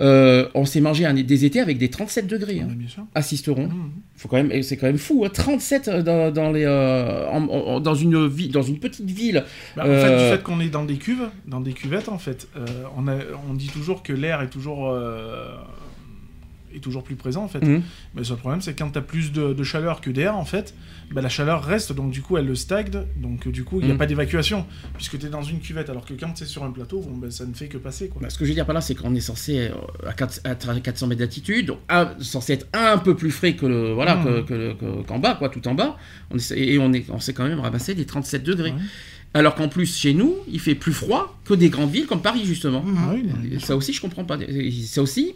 Euh, on s'est mangé un- des étés avec des 37 degrés. hein Ouais, bien sûr. assisteront. Mhm. Faut quand même, c'est quand même fou, hein, 37 dans, dans les, euh, en- en- dans une ville, dans une petite ville. Bah, En fait, Euh, du fait qu'on est dans des cuves, dans des cuvettes, en fait, euh, on, a, on dit toujours que l'air est toujours euh, est toujours plus présent, en fait. Mhm. Mais le seul problème, c'est quand tu as plus de, de chaleur que d'air, en fait, bah, la chaleur reste, donc du coup, elle le stagne, donc du coup, il n'y a Mhm. pas d'évacuation, puisque tu es dans une cuvette, alors que quand tu es sur un plateau, bon, ben, ça ne fait que passer, quoi. Bah, ce que je veux dire par là, c'est qu'on est censé euh, à, 4 à 400 mètres d'altitude, donc censé être un peu plus frais que le, voilà, Mhm. que- que le- que- qu'en bas, quoi, tout en bas. On et on est, on s'est quand même ramassé des 37 degrés. Ouais. Alors qu'en plus, chez nous, il fait plus froid que des grandes villes comme Paris, justement. Ah oui, ça aussi, je comprends pas. Ça aussi,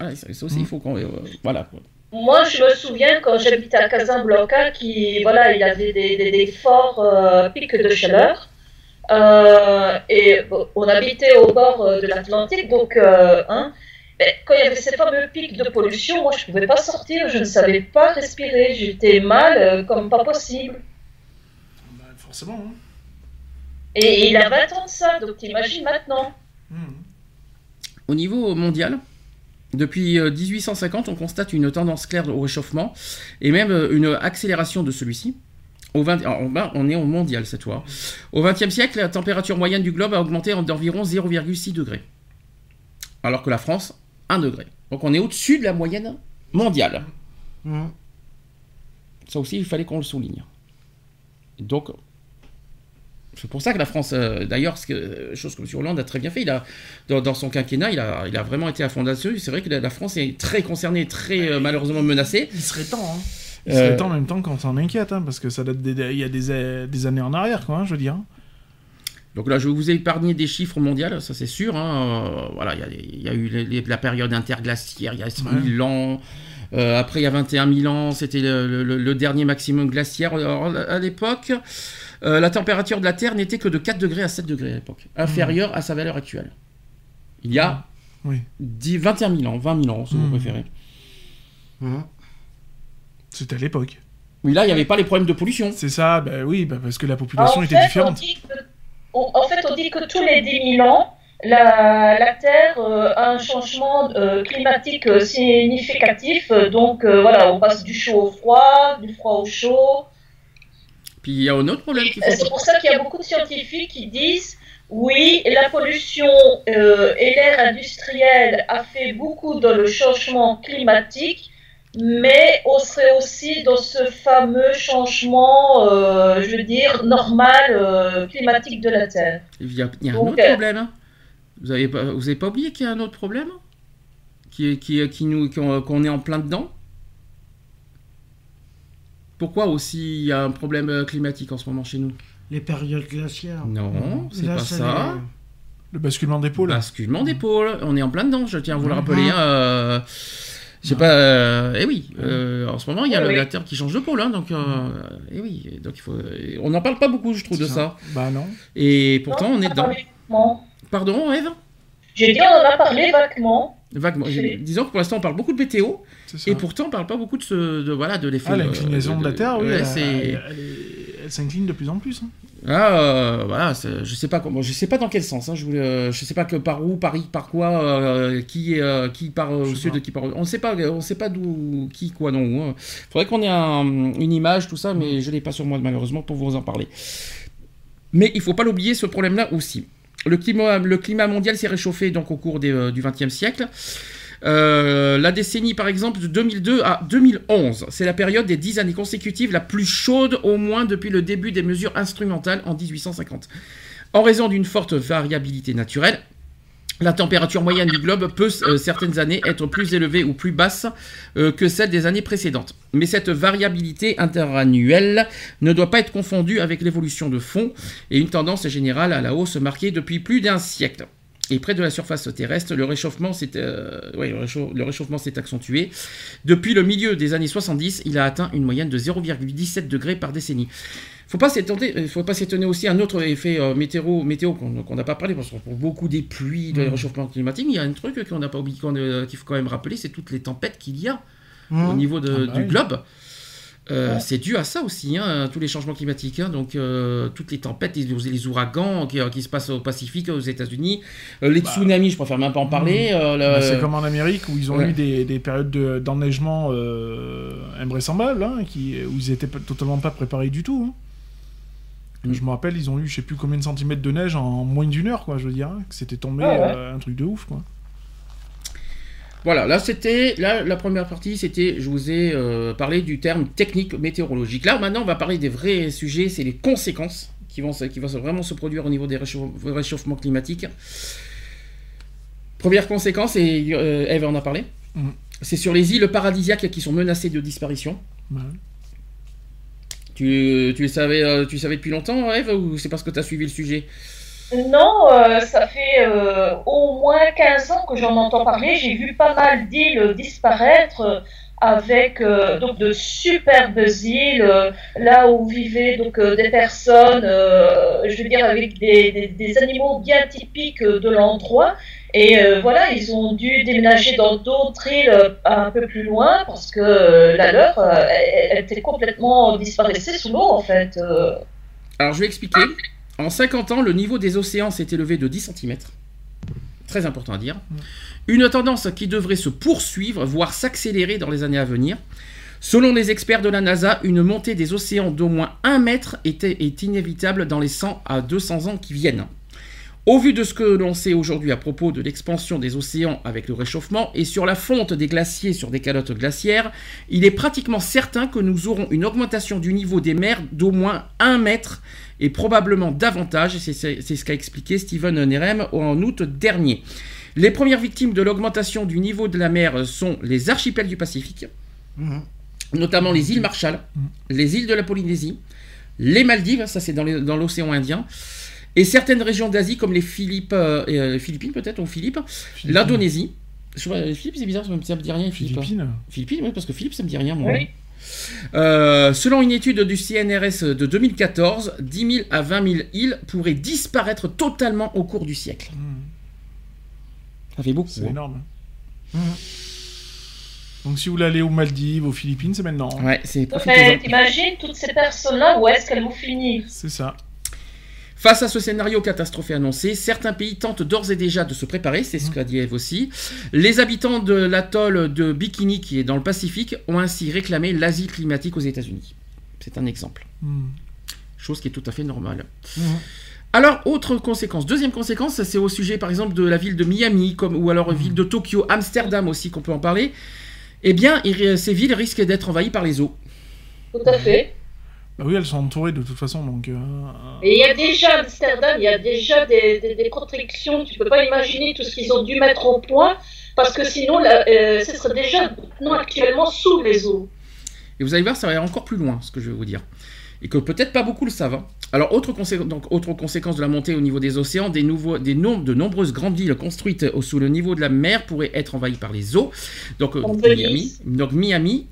voilà, ça ça aussi, il faut qu'on, euh, voilà. Moi, je me souviens quand j'habitais à Casablanca, qui, voilà, il y avait des, des, des forts euh, pics de chaleur. Euh, et bon, on habitait au bord de l'Atlantique, donc, euh, hein, Mais quand il y avait ces fameux pics de pollution, moi je pouvais pas sortir, je ne savais pas respirer, j'étais mal euh, comme pas possible. Bah, forcément. Hein. Et il a 20 ans de ça, donc t'imagines maintenant. Mmh. Au niveau mondial, depuis euh, 1850, on constate une tendance claire au réchauffement et même euh, une accélération de celui-ci. Au 20 alors, ben, on est au mondial cette fois. Au XXe siècle, la température moyenne du globe a augmenté d'environ 0,6 degrés. Alors que la France, 1 degré. Donc on est au-dessus de la moyenne mondiale. Mmh. Ça aussi, il fallait qu'on le souligne. Donc, c'est pour ça que la France, euh, d'ailleurs, chose que M. Hollande a très bien fait, il a, dans, dans son quinquennat, il a, il a vraiment été à fond là-dessus. C'est vrai que la, la France est très concernée, très euh, malheureusement menacée. Il serait temps, hein. Il Euh, serait temps en même temps qu'on s'en inquiète, hein, parce que ça date des, il y a des, euh, des années en arrière, quoi, hein, je veux dire. Donc là, je vous épargner des chiffres mondiaux, ça c'est sûr. hein. Euh, voilà, il y a, il y a eu les- les- la période interglaciaire, il y a 100 000 ans. Euh, après, il y a 21 000 ans, c'était le, le- le dernier maximum glaciaire. Alors, à l'époque, euh, la température de la Terre n'était que de 4 degrés à 7 degrés à l'époque, inférieure à sa valeur actuelle. Il y a Oui. 10, 21 000 ans, 20 000 ans, si vous Mhm. préférez. Mmh. C'était à l'époque. Oui, là, il n'y avait pas les problèmes de pollution. C'est ça, bah oui, bah parce que la population En était fait, différente. dit que, on- en fait, on dit que tous les 10 000 ans, la, la Terre euh, a un changement euh, climatique significatif. Donc euh, voilà, on passe du chaud au froid, du froid au chaud. Puis il y a un autre problème Et C'est pour ça qu'il y a beaucoup de scientifiques qui disent oui, la pollution euh, et l'ère industrielle a fait beaucoup dans le changement climatique, mais on serait aussi dans ce fameux changement, euh, je veux dire, normal euh, climatique de la Terre. Il y a, il y a un autre euh, problème. hein. Vous n'avez pas, vous avez pas oublié qu'il y a un autre problème qui, qui, qui nous, qu'on qu'on est en plein dedans? Pourquoi aussi il y a un problème euh, climatique en ce moment chez nous? Les périodes glaciaires. Non, c'est Là, pas c'est ça. les- Le basculement des pôles. Basculement d'épaule, on est en plein dedans, je tiens à vous le Mhm. rappeler. hein, euh, je sais pas, euh, eh oui, euh, en ce moment il y a Oui, le- oui. la Terre qui change de pôle, hein, donc, euh, eh oui, donc il faut, on n'en parle pas beaucoup, je trouve, de C'est ça. Bah non. Et pourtant Non, on est dedans. Pardon, Eve? J'ai dit, on en a parlé vaguement. Vaguement. Oui. Disons que pour l'instant on parle beaucoup de météo, et pourtant on parle pas beaucoup de ce, de voilà, de l'effet. Ah, euh, de la Terre, oui, ouais, elle, s'incline de plus en plus. hein. Ah, euh, voilà, je sais pas comment, je sais pas dans quel sens. Hein, je, voulais, euh, je sais pas que par où, par, par quoi, euh, qui, euh, qui part Je au sais sud, pas. qui part. au- On sait pas, on sait pas d'où, qui, quoi, non. hein. Faudrait qu'on ait un- une image, tout ça, mais je l'ai pas sur moi malheureusement pour vous en parler. Mais il faut pas l'oublier ce problème-là aussi. Le climat, mondial s'est réchauffé donc au cours euh, du XXe siècle. Euh, la décennie, par exemple, de 2002 à 2011, c'est la période des 10 années consécutives la plus chaude au moins depuis le début des mesures instrumentales en 1850. En raison d'une forte variabilité naturelle, la température moyenne du globe peut euh, certaines années être plus élevée ou plus basse euh, que celle des années précédentes. Mais cette variabilité interannuelle ne doit pas être confondue avec l'évolution de fond et une tendance générale à la hausse marquée depuis plus d'un siècle. Et près de la surface terrestre, le réchauffement s'est euh, ouais, accentué. Depuis le milieu des années 70, il a atteint une moyenne de 0,17 degrés par décennie. Faut pas s'étonner, euh, faut pas s'étonner aussi un autre effet euh, météo, météo qu'on n'a pas parlé parce qu'on parle beaucoup des pluies, du Mhm. réchauffement climatique. Il y a un truc qu'on n'a pas oublié, euh, qu'il faut quand même rappeler, c'est toutes les tempêtes qu'il y a Mmh. au niveau de- Ah bah du oui. Euh, Ouais. C'est dû à ça aussi, hein, tous les changements climatiques. hein. donc, euh, toutes les tempêtes, les, les ouragans qui, qui se passent au Pacifique, aux États-Unis, euh, les Bah. tsunamis, je préfère même pas en parler. euh, le- Bah, c'est comme en Amérique où ils ont ouais. eu des, des périodes de- d'enneigement euh, invraisemblables, hein, qui, où ils étaient totalement pas préparés du tout. hein. Mm. Je me rappelle, ils ont eu je sais plus combien de centimètres de neige en moins d'une heure, quoi, je veux dire. que c'était tombé Ah ouais. euh, un truc de ouf, quoi. Voilà, là c'était là la première partie, c'était je vous ai euh, parlé du terme technique météorologique. Là maintenant on va parler des vrais sujets, c'est les conséquences qui vont qui vont vraiment se produire au niveau des réchauffe- réchauffements climatiques. Première conséquence et euh, Eve en a parlé. Mhm. C'est sur les îles paradisiaques qui sont menacées de disparition. Tu, tu le savais euh, tu le savais depuis longtemps Eve ou c'est parce que tu as suivi le sujet? Non, euh, ça fait euh, au moins 15 ans que j'en entends parler. J'ai vu pas mal d'îles disparaître euh, avec euh, donc de superbes îles, là où vivaient donc des personnes, je veux dire avec des, des- animaux bien typiques de l'endroit. Et voilà, ils ont dû déménager dans d'autres îles un peu plus loin parce que la leur elle, était complètement disparaissée sous l'eau en fait. Alors je vais expliquer. En 50 ans, le niveau des océans s'est élevé de 10 cm. Très important à dire. Une tendance qui devrait se poursuivre, voire s'accélérer dans les années à venir. Selon les experts de la NASA, une montée des océans d'au moins 1 mètre est, est inévitable dans les 100 à 200 ans qui viennent. Au vu de ce que l'on sait aujourd'hui à propos de l'expansion des océans avec le réchauffement et sur la fonte des glaciers sur des calottes glaciaires, il est pratiquement certain que nous aurons une augmentation du niveau des mers d'au moins 1 mètre et probablement davantage, c'est ce qu'a expliqué Steven Nerem en août dernier. Les premières victimes de l'augmentation du niveau de la mer sont les archipels du Pacifique, Mhm. notamment les îles Marshall, les îles de la Polynésie, les Maldives, ça c'est dans l'océan Indien, et certaines régions d'Asie comme les Philippes, euh, euh, Philippines peut-être, ou Philippes, Philippines. l'Indonésie. Philippines c'est bizarre, ça me, dit rien, Philippes. Philippines. Philippines, oui, parce que Philippe, ça me dit rien, moi. Oui. Euh, selon une étude du CNRS de 2014, 10 000 à 20 000 îles pourraient disparaître totalement au cours du siècle. Hmm, Ça fait beaucoup. C'est hein. énorme. Mhm. Donc si vous voulez aller aux Maldives, aux Philippines, c'est maintenant. hein. Ouais, c'est Mais profitez-en. t'imagines toutes ces personnes-là, où est-ce qu'elles vont finir? C'est ça. Face à ce scénario catastrophe annoncé, certains pays tentent d'ores et déjà de se préparer, c'est Mmh. ce qu'a dit Eve aussi. Les habitants de l'atoll de Bikini, qui est dans le Pacifique, ont ainsi réclamé l'asile climatique aux États-Unis. C'est un exemple. Hmm. Chose qui est tout à fait normale. Mhm. Alors, autre conséquence. Deuxième conséquence, c'est au sujet par exemple de la ville de Miami, comme, ou alors ville de Tokyo, Amsterdam aussi, qu'on peut en parler. Eh bien, ces villes risquent d'être envahies par les eaux. Tout à fait. Bah oui, elles sont entourées de toute façon, donc. euh, Et il y a déjà à Amsterdam, il y a déjà des, des, des protections. Tu peux pas imaginer tout ce qu'ils ont dû mettre au point, parce que sinon, là, euh, ce serait déjà non, actuellement sous les eaux. Et vous allez voir, ça va aller encore plus loin, ce que je vais vous dire. Et que peut-être pas beaucoup le savent. hein. Alors, autre, consé- donc, autre conséquence de la montée au niveau des océans, des nouveaux, des nombres de nombreuses grandes villes construites au- sous le niveau de la mer pourraient être envahies par les eaux. Donc, euh, Miami, donc Miami,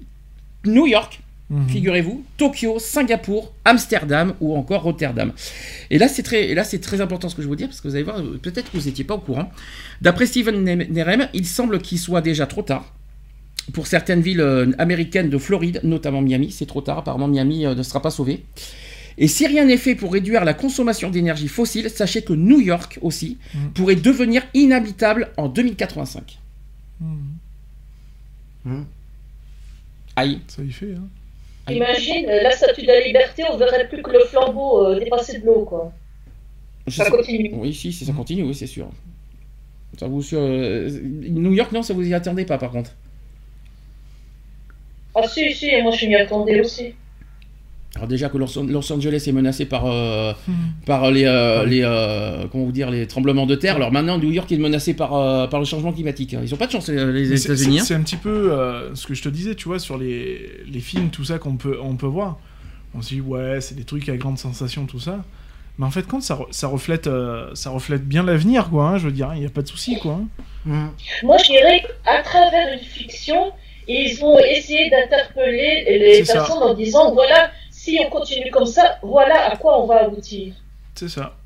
New York, mhm. figurez-vous, Tokyo, Singapour, Amsterdam ou encore Rotterdam. Et là, c'est très, et là, c'est très important ce que je vais vous dire parce que vous allez voir, peut-être que vous n'étiez pas au courant. D'après Steven Ne- Nerem, il semble qu'il soit déjà trop tard. Pour certaines villes euh, américaines de Floride, notamment Miami, c'est trop tard. Apparemment, Miami euh, ne sera pas sauvé. Et si rien n'est fait pour réduire la consommation d'énergie fossile, sachez que New York aussi Mm. pourrait devenir inhabitable en 2085. Hmm. Mhm. Aïe. Ça y fait, hein. Imagine, euh, la statue de la liberté, on verrait plus que le flambeau euh, dépasser de l'eau, quoi. Ça sais- continue. Oui, si, si ça continue, oui, c'est sûr. Ça vous sur euh, New York, non, ça vous y attendez pas, par contre. Ah si, si, moi je m'y attendais aussi. Alors déjà que Los, Los Angeles est menacé par euh, Hmm. par les euh, les euh, comment vous dire les tremblements de terre. Alors maintenant, New York est menacé par euh, par le changement climatique. Ils ont pas de chance les, États-Unis. C'est hein. c'est un petit peu euh, ce que je te disais, tu vois, sur les, les films, tout ça qu'on peut, on peut voir. On se dit, ouais, c'est des trucs à grande sensation, tout ça. Mais en fait, quand ça, ça, reflète, euh, ça reflète bien l'avenir, quoi. hein, je veux dire, il n'y a pas de souci, quoi. hein. Mhm. Moi je dirais qu'à travers une fiction, ils vont essayer d'interpeller les ça. personnes en disant voilà, si on continue comme ça, voilà à quoi on va aboutir. C'est ça.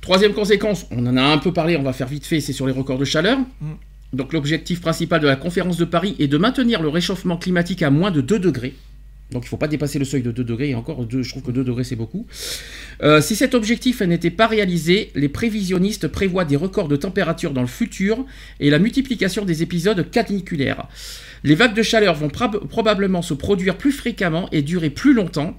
Troisième conséquence, on en a un peu parlé, on va faire vite fait, c'est sur les records de chaleur. Mm. Donc l'objectif principal de la conférence de Paris est de maintenir le réchauffement climatique à moins de 2 degrés. Donc il ne faut pas dépasser le seuil de 2 degrés, et encore, deux- je trouve que 2 degrés c'est beaucoup. Euh, si cet objectif n'était pas réalisé, les prévisionnistes prévoient des records de température dans le futur et la multiplication des épisodes caniculaires. Les vagues de chaleur vont prob- probablement se produire plus fréquemment et durer plus longtemps.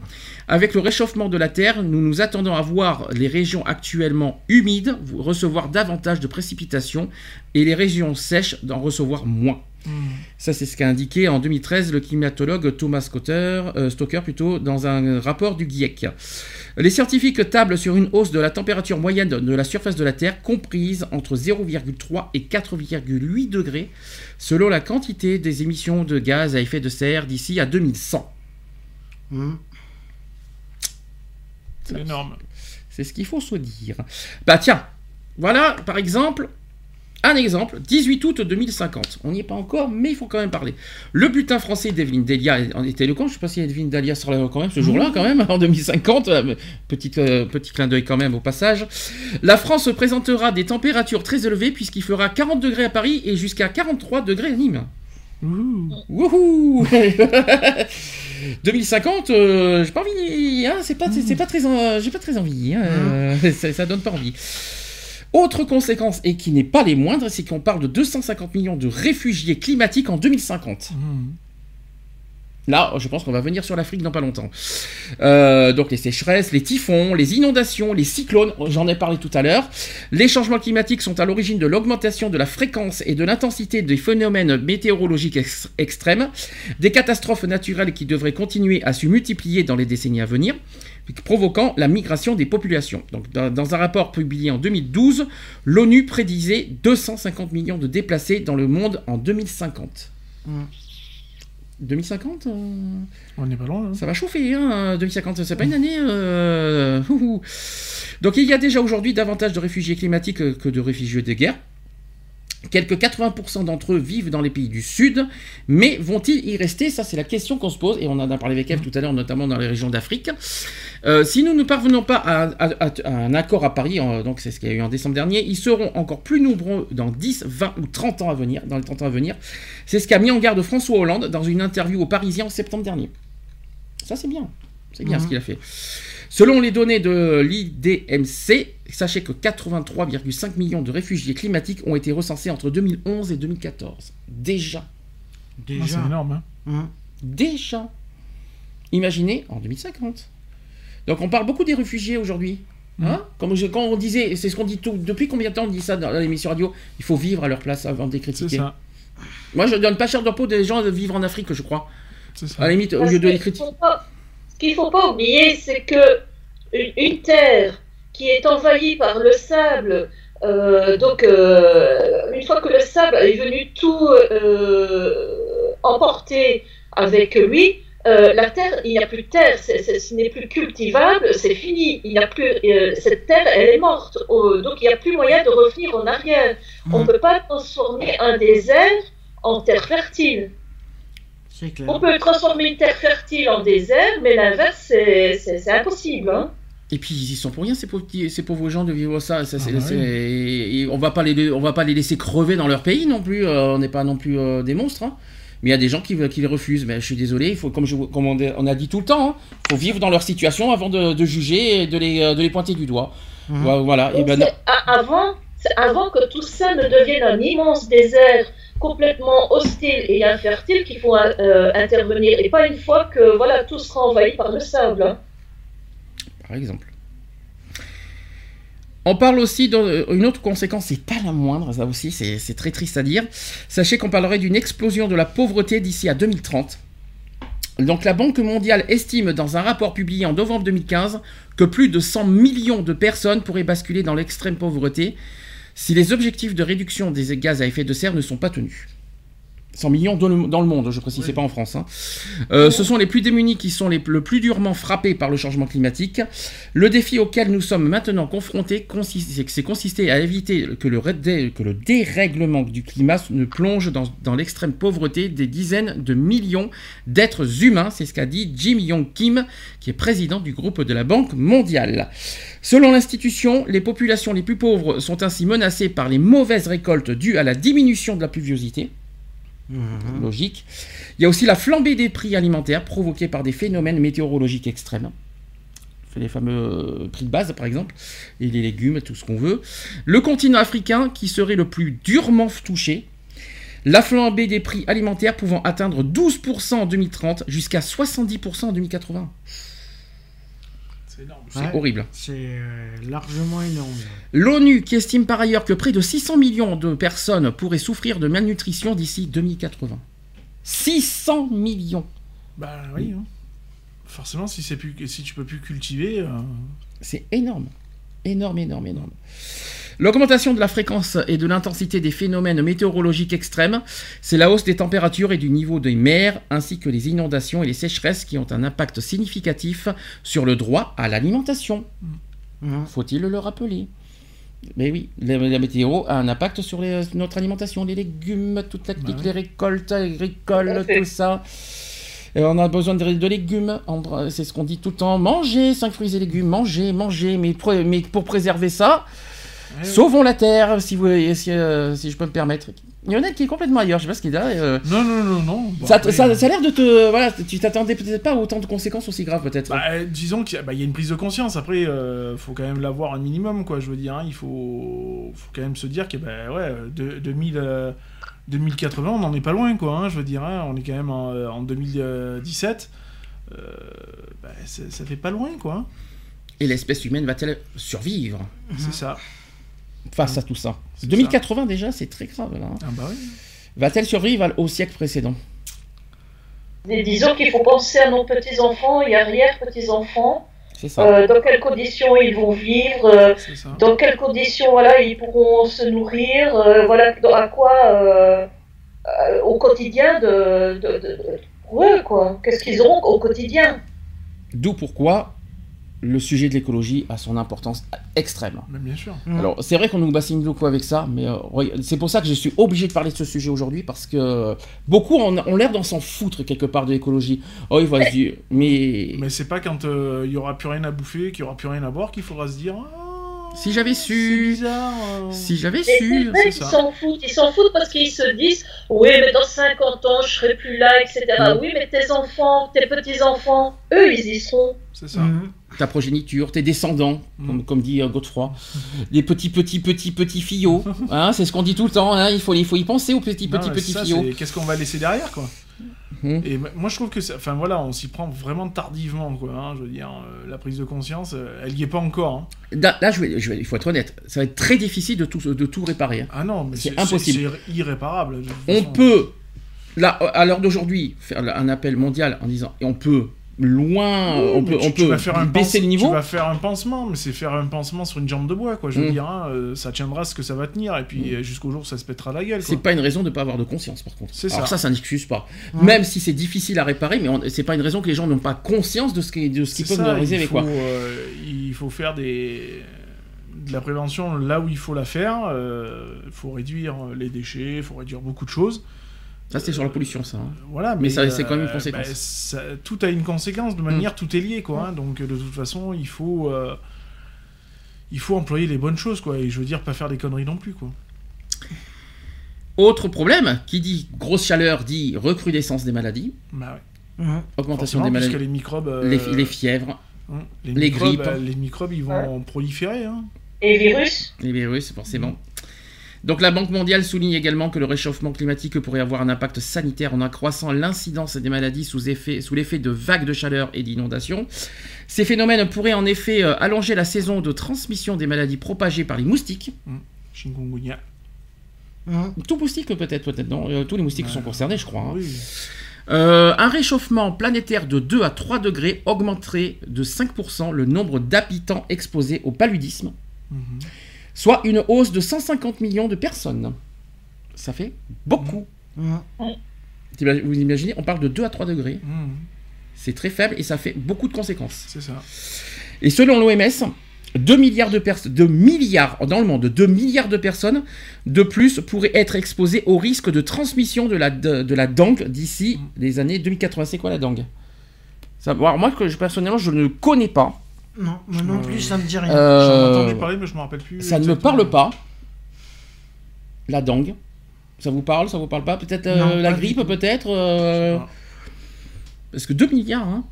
Avec le réchauffement de la Terre, nous nous attendons à voir les régions actuellement humides recevoir davantage de précipitations et les régions sèches d'en recevoir moins. Hmm. Ça, c'est ce qu'a indiqué en 2013 le climatologue Thomas Stoker, euh, Stoker plutôt, dans un rapport du GIEC. Les scientifiques tablent sur une hausse de la température moyenne de la surface de la Terre comprise entre 0,3 et 4,8 degrés selon la quantité des émissions de gaz à effet de serre d'ici à 2100. Mhm. C'est énorme. C'est ce qu'il faut se dire. Bah tiens, voilà par exemple Un exemple, 18 août 2050. On n'y est pas encore, mais il faut quand même parler. Le bulletin français d'Evelyne Delia en était le compte. Je ne sais pas si Evelyne Delia sera là quand même ce jour-là, quand même, en 2050. Euh, Petit, euh, petit clin d'œil quand même au passage. La France présentera des températures très élevées puisqu'il fera 40 degrés à Paris et jusqu'à 43 degrés à Nîmes. Wouhou 2050, euh, j'ai pas envie, hein, c'est pas, c'est pas très, j'ai pas très envie, hein, euh, ça, ça donne pas envie. Autre conséquence, et qui n'est pas les moindres, c'est qu'on parle de 250 millions de réfugiés climatiques en 2050. Là, je pense qu'on va venir sur l'Afrique dans pas longtemps. Euh, donc les sécheresses, les typhons, les inondations, les cyclones, j'en ai parlé tout à l'heure. Les changements climatiques sont à l'origine de l'augmentation de la fréquence et de l'intensité des phénomènes météorologiques ex- extrêmes, des catastrophes naturelles qui devraient continuer à se multiplier dans les décennies à venir, provoquant la migration des populations. Donc, dans, dans un rapport publié en 2012, l'ONU prédisait 250 millions de déplacés dans le monde en 2050. Mm. 2050 euh, On n'est pas loin. hein. ça va chauffer, hein, 2050, c'est pas une année. euh. Donc il y a déjà aujourd'hui davantage de réfugiés climatiques que que de réfugiés de guerre. Quelques 80% d'entre eux vivent dans les pays du Sud, mais vont-ils y rester? Ça, c'est la question qu'on se pose, et on en a parlé avec Eve tout à l'heure, notamment dans les régions d'Afrique. Euh, si nous ne parvenons pas à, à- à- à un accord à Paris, donc c'est ce qu'il y a eu en décembre dernier, ils seront encore plus nombreux dans 10, 20 ou 30 ans à venir, dans les 30 ans à venir. C'est ce qu'a mis en garde François Hollande dans une interview aux Parisiens en septembre dernier. Ça, c'est bien. C'est bien Mhm. ce qu'il a fait. Selon les données de l'IDMC, sachez que 83,5 millions de réfugiés climatiques ont été recensés entre 2011 et 2014. Déjà. Ah, Déjà. c'est énorme. hein. Hum. Déjà. Imaginez en 2050. Donc on parle beaucoup des réfugiés aujourd'hui. Hein Comme je- quand on disait, c'est ce qu'on dit tout. Depuis combien de temps on dit ça dans l'émission radio Il faut vivre à leur place avant de les C'est critiquer. ça. Moi je donne pas cher de peau des gens de vivre en Afrique, je crois. C'est À la ça. limite, au lieu de les critiquer. faut pas- Ce qu'il ne faut pas oublier, c'est que une, une terre qui est envahie par le sable, euh, donc euh, une fois que le sable est venu tout euh, emporter avec lui, la terre, il n'y a plus de terre, ce n'est plus cultivable, c'est fini. Il a plus cette terre, elle est morte. Oh, donc il n'y a plus moyen de revenir en arrière. On ne Mhm. peut pas transformer un désert en terre fertile. Clair. On peut transformer une terre fertile en désert, mais l'inverse, c'est- impossible. Hein. Et puis ils y sont pour rien ces pauvres, ces pauvres gens de vivre ça. Ah bah et on va pas les on va pas les laisser crever dans leur pays non plus. euh, on n'est pas non plus euh, des monstres. hein. Mais il y a des gens qui, qui les refusent. Mais je suis désolé. Il faut comme, je, comme on, on a dit tout le temps, il faut vivre dans leur situation avant de, de juger et de les, euh, de les pointer du doigt. Mhm. Voilà. Et ben, avant, avant que tout ça ne devienne un immense désert complètement hostile et infertile qu'il faut euh, intervenir, et pas une fois que voilà tout sera envahi par le sable. hein. par exemple. On parle aussi d'une autre conséquence, c'est pas la moindre, ça aussi, c'est très triste à dire. Sachez qu'on parlerait d'une explosion de la pauvreté d'ici à 2030. Donc la Banque mondiale estime dans un rapport publié en novembre 2015 que plus de 100 millions de personnes pourraient basculer dans l'extrême pauvreté si les objectifs de réduction des gaz à effet de serre ne sont pas tenus. 100 millions dans le, dans le monde, je précise, c'est pas en France. hein. Euh, ce sont les plus démunis qui sont les, le plus durement frappés par le changement climatique. Le défi auquel nous sommes maintenant confrontés consiste- c'est- c'est consisté à éviter que le, que le dérèglement du climat ne plonge dans, dans l'extrême pauvreté des dizaines de millions d'êtres humains. C'est ce qu'a dit Jim Yong Kim, qui est président du groupe de la Banque mondiale. Selon l'institution, les populations les plus pauvres sont ainsi menacées par les mauvaises récoltes dues à la diminution de la pluviosité. Mhm. Logique. Il y a aussi la flambée des prix alimentaires provoqués par des phénomènes météorologiques extrêmes. les fameux euh, prix de base par exemple, et les légumes, tout ce qu'on veut. Le continent africain qui serait le plus durement touché. La flambée des prix alimentaires pouvant atteindre 12% en 2030 jusqu'à 70% en 2080. C'est énorme. C'est Ouais. horrible. C'est euh, largement énorme. L'ONU qui estime par ailleurs que près de 600 millions de personnes pourraient souffrir de malnutrition d'ici 2080. 600 millions Bah oui. hein. Forcément, si, c'est plus, si tu peux plus cultiver. euh, C'est énorme. Énorme, énorme, énorme. L'augmentation de la fréquence et de l'intensité des phénomènes météorologiques extrêmes, c'est la hausse des températures et du niveau des mers, ainsi que les inondations et les sécheresses qui ont un impact significatif sur le droit à l'alimentation. Mhm. Faut-il le rappeler? Mais oui, la, la météo a un impact sur les- notre alimentation, les légumes, toute la Bah les récoltes agricoles, Tout ça. Et on a besoin de, de légumes, c'est ce qu'on dit tout le temps. Mangez 5 fruits et légumes, mangez, mangez, mais, mais pour préserver ça, Sauvons la terre, si, vous, si, euh, si je peux me permettre. Lionel qui est complètement ailleurs, je sais pas ce qu'il a. euh, Non, non, non, non. Bon, ça, après, ça, ça a l'air de te. Voilà, tu t'attendais peut-être pas à autant de conséquences aussi graves, peut-être. Bah, euh, disons qu'il y, a- bah, il y a une prise de conscience. Après, euh, faut quand même l'avoir un minimum, quoi. Je veux dire, hein. il faut, faut quand même se dire que, bah, ouais, de, 2000, euh, 2080, on n'en est pas loin, quoi. hein, je veux dire, hein. on est quand même en, euh, en 2017. Euh, bah, ça, fait pas loin, quoi. Et l'espèce humaine va-t-elle survivre? C'est ça. Face à tout ça C'est 2080 déjà, c'est très grave là. hein. Ah bah oui. Va-t-elle survivre au siècle précédent? Et disons qu'il faut penser à nos petits-enfants et arrière-petits-enfants, C'est ça. euh, dans quelles conditions ils vont vivre, euh, C'est ça. dans quelles conditions voilà, ils pourront se nourrir, euh, voilà, à quoi euh, euh, au quotidien de, de, quoi. Qu'est-ce qu'ils auront au quotidien? D'où pourquoi le sujet de l'écologie a son importance extrême. Mais bien sûr. Alors, c'est vrai qu'on nous bassine beaucoup avec ça, mais euh, c'est pour ça que je suis obligé de parler de ce sujet aujourd'hui, parce que beaucoup ont, ont l'air d'en s'en foutre quelque part de l'écologie. Oh, il va se dire, mais... Mais c'est pas quand euh, il y aura plus rien à bouffer, qu'il y aura plus rien à boire, qu'il faudra se dire. Ah, Si j'avais C'est su, bizarre. euh. si j'avais su... vrai ça. s'en foutent. Ils s'en foutent parce qu'ils se disent Oui, mais dans 50 ans, je serai plus là, etc. Mm. Oui, mais tes enfants, tes petits-enfants, eux, ils y seront. C'est ça. Mhm. ta progéniture, tes descendants, Mm. comme, comme dit euh, Godefroy, les petits, petits, petits, petits fillots, hein, c'est ce qu'on dit tout le temps, hein, il, faut, il faut y penser aux petits, Non, petits, mais petits ça, fillots. c'est Qu'est-ce qu'on va laisser derrière, quoi? Mhm. Et moi, je trouve que, ça- enfin voilà, on s'y prend vraiment tardivement, quoi. hein, je veux dire, euh, la prise de conscience, euh, elle y est pas encore. hein. Là, là, je vais, je vais- il faut être honnête, ça va être très difficile de tout, de tout réparer. hein. Ah non, mais C'est impossible. C'est irréparable. On peut, là, à l'heure d'aujourd'hui, faire un appel mondial en disant, et on peut loin, Oui, on peut, tu- on tu peut vas faire un baisser le niveau. Tu vas faire un pansement, mais c'est faire un pansement sur une jambe de bois, quoi. Je veux Mm. dire, hein, euh, ça tiendra ce que ça va tenir, et puis euh, jusqu'au jour où ça se pètera la gueule, C'est pas une raison de ne pas avoir de conscience, par contre. C'est Alors ça. ça, ça n'excuse pas. Ouais. Même si c'est difficile à réparer, mais c'est pas une raison que les gens n'ont pas conscience de ce qui, de ce qu'ils peuvent arriver, il faut, quoi. euh, il faut faire des de la prévention là où il faut la faire. Il faut réduire les déchets, il faut réduire beaucoup de choses. Ça, c'est sur la pollution, ça. hein. Voilà, Mais mais, ça, c'est quand même une euh, conséquence. bah, ça- tout a une conséquence, de manière, tout est lié, quoi. hein. donc, euh, de toute façon, il faut, euh, il faut employer les bonnes choses, quoi. Et je veux dire, pas faire des conneries non plus, quoi. Autre problème, qui dit grosse chaleur dit recrudescence des maladies, Bah ouais. Mhm. augmentation Forcément, des maladies, les microbes, les, euh, les fièvres, hein, les, les microbes, grippes. euh, les microbes, ils vont proliférer. Hein. Et virus? Les virus, forcément. Donc la Banque mondiale souligne également que le réchauffement climatique pourrait avoir un impact sanitaire en accroissant l'incidence des maladies sous, effet- sous l'effet de vagues de chaleur et d'inondations. Ces phénomènes pourraient en effet euh, allonger la saison de transmission des maladies propagées par les moustiques. Chikungunya. Mhm. Tout moustique peut-être, peut-être non. Euh, tous les moustiques sont concernés, je crois. hein. Oui. Euh, un réchauffement planétaire de 2 à 3 degrés augmenterait de 5% le nombre d'habitants exposés au paludisme, Mhm. Soit une hausse de 150 millions de personnes. Ça fait beaucoup. Vous imaginez, on parle de 2 à 3 degrés. Mhm. C'est très faible et ça fait beaucoup de conséquences. C'est ça. Et selon l'OMS, 2 milliards de personnes, 2 milliards dans le monde, 2 milliards de personnes de plus pourraient être exposées au risque de transmission de la, de, de la dengue d'ici les années 2080. C'est quoi la dengue? Ça, alors moi, que je- personnellement, je ne connais pas. Non, moi non Euh, plus, ça me dit rien. J'en ai Euh, entendu parler, mais je me rappelle plus. ça ne me parle pas. La dengue. Ça vous parle Ça vous parle pas Peut-être euh, la grippe, peut-être euh. Parce que 2 milliards, hein,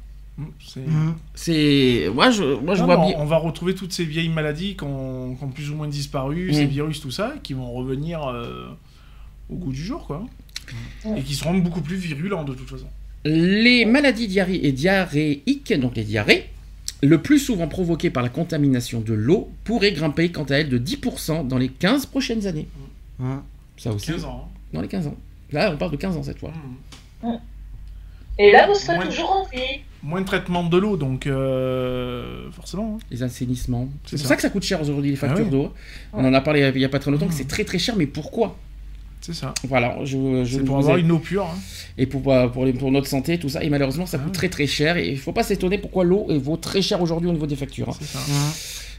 c'est- Mhm. c'est. Moi, je, moi, je Non, vois bien. on, va retrouver toutes ces vieilles maladies qui ont, qui ont plus ou moins disparu, Mm. ces virus, tout ça, qui vont revenir euh, au goût du jour, quoi. Mm. Et qui seront beaucoup plus virulents, de toute façon. Les maladies diarrhé- et diarrhéiques, donc les diarrhées, le plus souvent provoquées par la contamination de l'eau, pourraient grimper quant à elles de 10% dans les 15 prochaines années. Ça aussi, 15 ans. dans les 15 ans. Là, on parle de 15 ans cette fois. hein. Mhm. Et là, vous serez Ouais. toujours en vie. Moins de traitement de l'eau, donc euh, forcément. hein. Les assainissements. C'est C'est pour ça. ça. que ça coûte cher aujourd'hui les Ah factures oui. d'eau. On en a parlé il n'y a pas très longtemps que Mm. c'est très très cher, mais pourquoi? C'est ça. Voilà, je, je C'est pour vous avoir ai- une eau pure. hein. et pour, euh, pour, les- pour notre santé, tout ça. Et malheureusement, ça Ah coûte très très cher. Et il faut pas s'étonner pourquoi l'eau vaut très cher aujourd'hui au niveau des factures. hein. C'est ça.